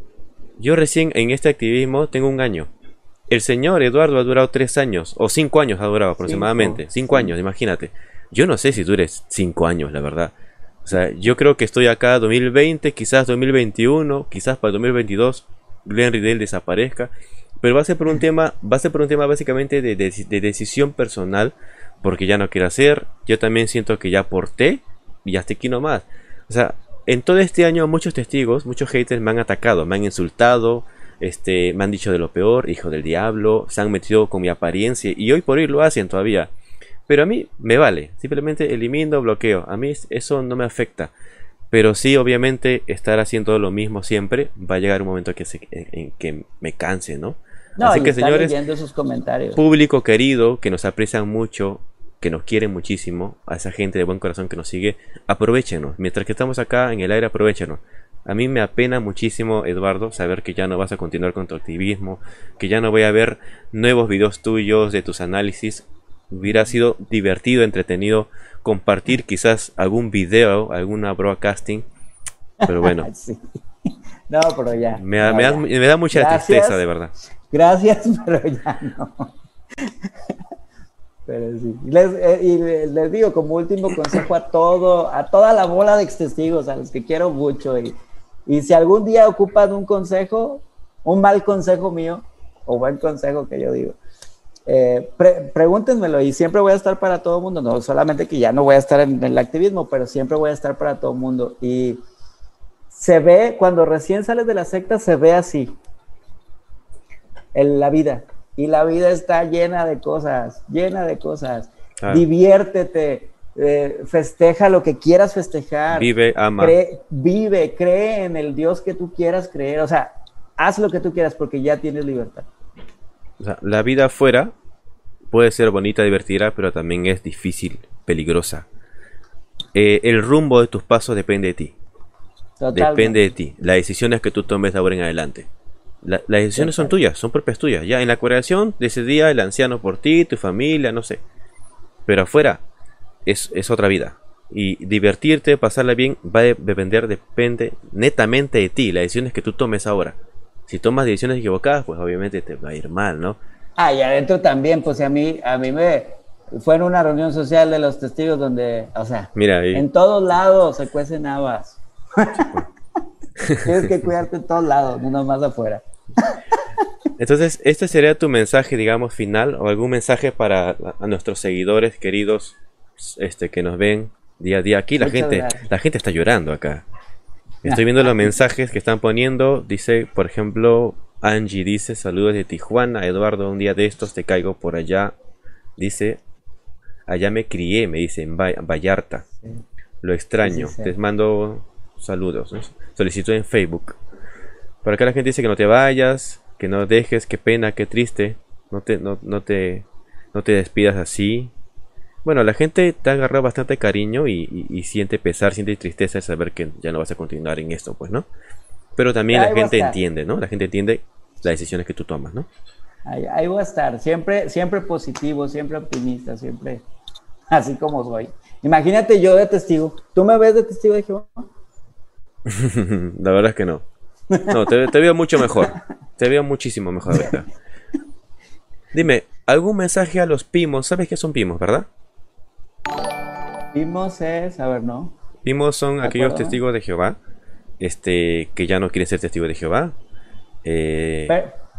Yo recién en este activismo tengo un año. El señor Eduardo ha durado tres años, o cinco años ha durado aproximadamente. Cinco, años, imagínate. Yo no sé si dures cinco años, la verdad. O sea, yo creo que estoy acá 2020, quizás 2021, quizás para 2022 Glenn Riddell desaparezca. Pero va a ser por un tema, va a ser por un tema básicamente de, de- de decisión personal, porque ya no quiero hacer. Yo también siento que ya porté y hasta aquí nomás. O sea, en todo este año muchos testigos, muchos haters me han atacado, me han insultado, este, me han dicho de lo peor, hijo del diablo, se han metido con mi apariencia y hoy por hoy lo hacen todavía. Pero a mí me vale, simplemente elimino, bloqueo. A mí eso no me afecta. Pero sí, obviamente, estar haciendo lo mismo siempre va a llegar un momento que se- en, en que me canse, ¿no? No, Así que, señores, sus comentarios. público querido, que nos aprecian mucho, que nos quieren muchísimo, a esa gente de buen corazón que nos sigue, aprovechenos. Mientras que estamos acá en el aire, aprovechenos. A mí me apena muchísimo, Eduardo, saber que ya no vas a continuar con tu activismo, que ya no voy a ver nuevos videos tuyos de tus análisis. Hubiera sido divertido, entretenido compartir quizás algún video, alguna broadcasting. Pero bueno, Sí. No, pero ya. me, da- no, me da, ya. me da mucha Gracias. tristeza, de verdad. Gracias, pero ya no. Pero sí. Les, eh, y les digo como último consejo a todo, a toda la bola de ex testigos, a los que quiero mucho. Y, y si algún día ocupan un consejo, un mal consejo mío, o buen consejo que yo digo, eh, pre- pregúntenmelo y siempre voy a estar para todo el mundo. No solamente que ya no voy a estar en, el activismo, pero siempre voy a estar para todo el mundo. Y se ve, cuando recién sales de la secta, se ve así. En la vida. Y la vida está llena de cosas, llena de cosas. Diviértete, eh, festeja lo que quieras festejar. Vive, ama. Cree- vive, cree en el Dios que tú quieras creer. O sea, haz lo que tú quieras porque ya tienes libertad. O sea, la vida afuera puede ser bonita, divertida, pero también es difícil, peligrosa. Eh, el rumbo de tus pasos depende de ti. Totalmente. Depende de ti. Las decisiones que tú tomes de ahora en adelante. La- las decisiones son tuyas, son propias tuyas. Ya en la congregación decidía el anciano por ti, tu familia, no sé. Pero afuera es, es otra vida. Y divertirte, pasarla bien, va a de- depender, depende netamente de ti. Las decisiones que tú tomes ahora. Si tomas decisiones equivocadas, pues obviamente te va a ir mal, ¿no? Ah, y adentro también, pues a mí, a mí me fue en una reunión social de los testigos donde, o sea, Mira, en todos lados se cuecen habas. Tienes que cuidarte en todos lados, no nomás afuera. Entonces, este sería tu mensaje, digamos, final o algún mensaje para a nuestros seguidores queridos este, que nos ven día a día. Aquí la Muchas gente, gracias. la gente está llorando acá. Estoy viendo los mensajes que están poniendo. Dice, por ejemplo, Angie dice, saludos de Tijuana. Eduardo, un día de estos te caigo por allá. Dice, allá me crié, me dice, en Va- Vallarta. Lo extraño. Sí, sí. Les mando saludos. ¿no? Solicitud en Facebook. Por acá la gente dice que no te vayas, que no dejes, qué pena, qué triste. No te, no, no te, no te despidas así. Bueno, la gente te ha agarrado bastante cariño y, y- y siente pesar, siente tristeza de saber que ya no vas a continuar en esto, pues, ¿no? Pero también Ahí la gente entiende, ¿no? La gente entiende las decisiones que tú tomas, ¿no? Ahí, ahí voy a estar, siempre, siempre positivo, siempre optimista, siempre así como soy. Imagínate yo de testigo. ¿Tú me ves de testigo de Jehová? la verdad es que no. No, te, te veo mucho mejor. Te veo muchísimo mejor ahorita. Dime, ¿algún mensaje a los pimos? ¿Sabes qué son pimos, verdad? Vimos es, a ver, ¿no? Vimos son aquellos testigos de Jehová, este, que ya no quieren ser testigos de Jehová. Eh,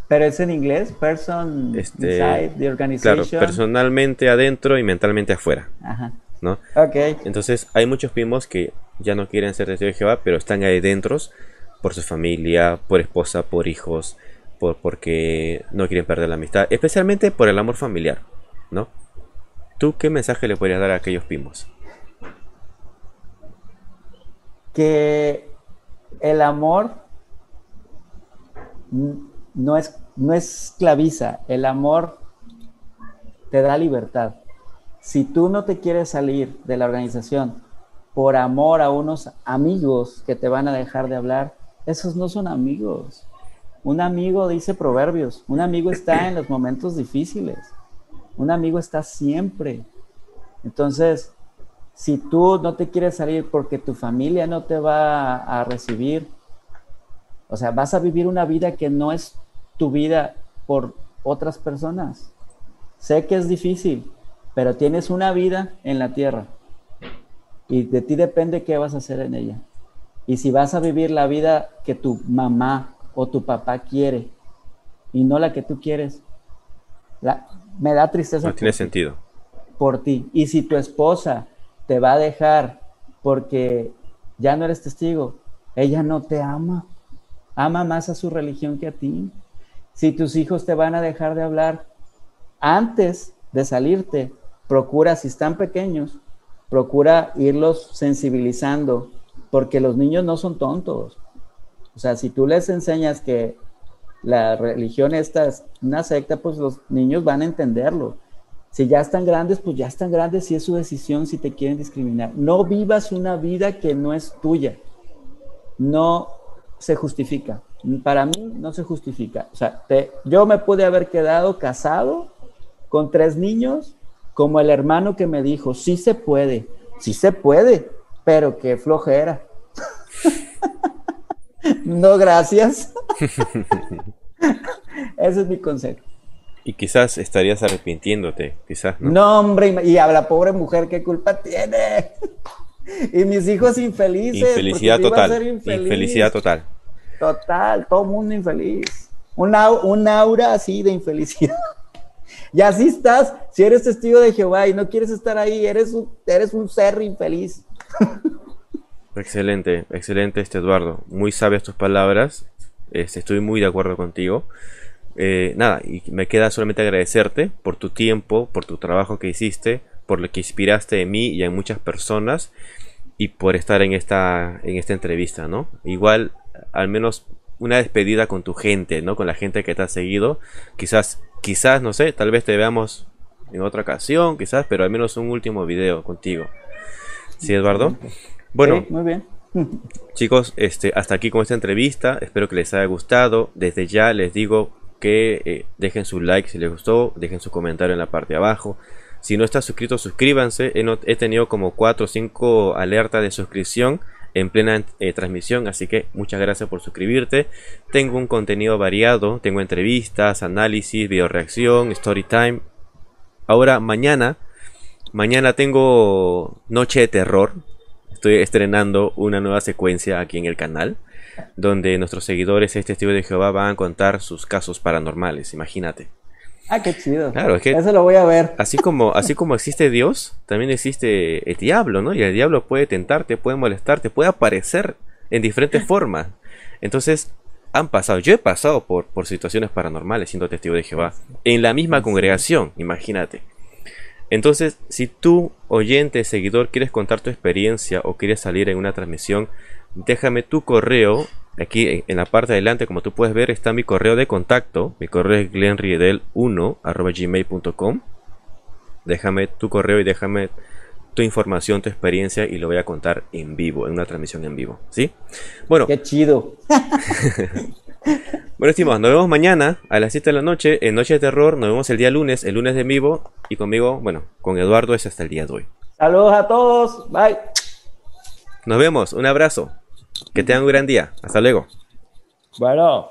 pero, es en inglés, person este, inside the organization. Claro, personalmente adentro y mentalmente afuera. Ajá. ¿No? Ok. Entonces, hay muchos primos que ya no quieren ser testigos de Jehová, pero están ahí dentro por su familia, por esposa, por hijos, por, porque no quieren perder la amistad, especialmente por el amor familiar, ¿no? ¿Tú qué mensaje le podrías dar a aquellos primos? Que el amor no es, no el amor te da libertad. Si tú no te quieres salir de la organización por amor a unos amigos que te van a dejar de hablar, esos no son amigos. Un amigo dice proverbios, un amigo está en los momentos difíciles, un amigo está siempre. Entonces, si tú no te quieres salir porque tu familia no te va a recibir, o sea, vas a vivir una vida que no es tu vida por otras personas. Sé que es difícil, pero tienes una vida en la tierra y de ti depende qué vas a hacer en ella. Y si vas a vivir la vida que tu mamá o tu papá quiere y no la que tú quieres, me da tristeza. No tiene sentido. Por ti. Y si tu esposa te va a dejar porque ya no eres testigo, ella no te ama. Ama más a su religión que a ti. Si tus hijos te van a dejar de hablar antes de salirte, procura, si están pequeños, procura irlos sensibilizando porque los niños no son tontos. O sea, si tú les enseñas que la religión esta es una secta, pues los niños van a entenderlo. Si ya están grandes, pues ya están grandes y es su decisión si te quieren discriminar. No vivas una vida que no es tuya. No se justifica. Para mí no se justifica. O sea, yo me pude haber quedado casado con tres niños como el hermano que me dijo, sí se puede, sí se puede, pero qué flojera. no, gracias. Ese es mi consejo. Y quizás estarías arrepintiéndote, quizás. No, no hombre, y a la pobre mujer, ¿qué culpa tiene? y mis hijos infelices. Infelicidad total. Infelicidad total. Total, todo mundo infeliz. Un, un aura así de infelicidad. y así estás, si eres testigo de Jehová y no quieres estar ahí, eres un, eres un ser infeliz. Excelente, excelente este Eduardo. Muy sabias tus palabras. Este, estoy muy de acuerdo contigo. Eh, nada, y me queda solamente agradecerte por tu tiempo, por tu trabajo que hiciste, por lo que inspiraste en mí y en muchas personas y por estar en esta, en esta entrevista, ¿no? Igual, al menos una despedida con tu gente, ¿no? Con la gente que te ha seguido. Quizás, quizás, no sé, tal vez te veamos en otra ocasión, quizás, pero al menos un último video contigo. ¿Sí, Eduardo? Bueno, muy bien. chicos, este, hasta aquí con esta entrevista. Espero que les haya gustado. Desde ya les digo que eh, dejen su like si les gustó, dejen su comentario en la parte de abajo. Si no están suscritos, suscríbanse. He, tenido como 4 o 5 alertas de suscripción en plena eh, transmisión, así que muchas gracias por suscribirte. Tengo un contenido variado, tengo entrevistas, análisis, video reacción, story time. Ahora mañana, mañana tengo Noche de Terror, estoy estrenando una nueva secuencia aquí en el canal donde nuestros seguidores, este testigo de Jehová, van a contar sus casos paranormales, imagínate. Ah, qué chido. Claro, es que eso lo voy a ver. Así como, así como existe Dios, también existe el diablo, ¿no? Y el diablo puede tentarte, puede molestarte, puede aparecer en diferentes formas. Entonces, han pasado, yo he pasado por, por situaciones paranormales siendo testigo de Jehová, en la misma congregación, imagínate. Entonces, si tú, oyente, seguidor, quieres contar tu experiencia o quieres salir en una transmisión, déjame tu correo. Aquí en la parte de adelante, como tú puedes ver, está mi correo de contacto. Mi correo es glenriedel1 Déjame tu correo y déjame tu información, tu experiencia y lo voy a contar en vivo, en una transmisión en vivo. ¿Sí? Bueno. Qué chido. Bueno, estimados, nos vemos mañana a las 7 de la noche en Noche de Terror. Nos vemos el día lunes, el lunes de vivo. Y conmigo, bueno, con Eduardo es hasta el día de hoy. Saludos a todos. Bye. Nos vemos. Un abrazo. Que tengan un gran día. Hasta luego. Bueno.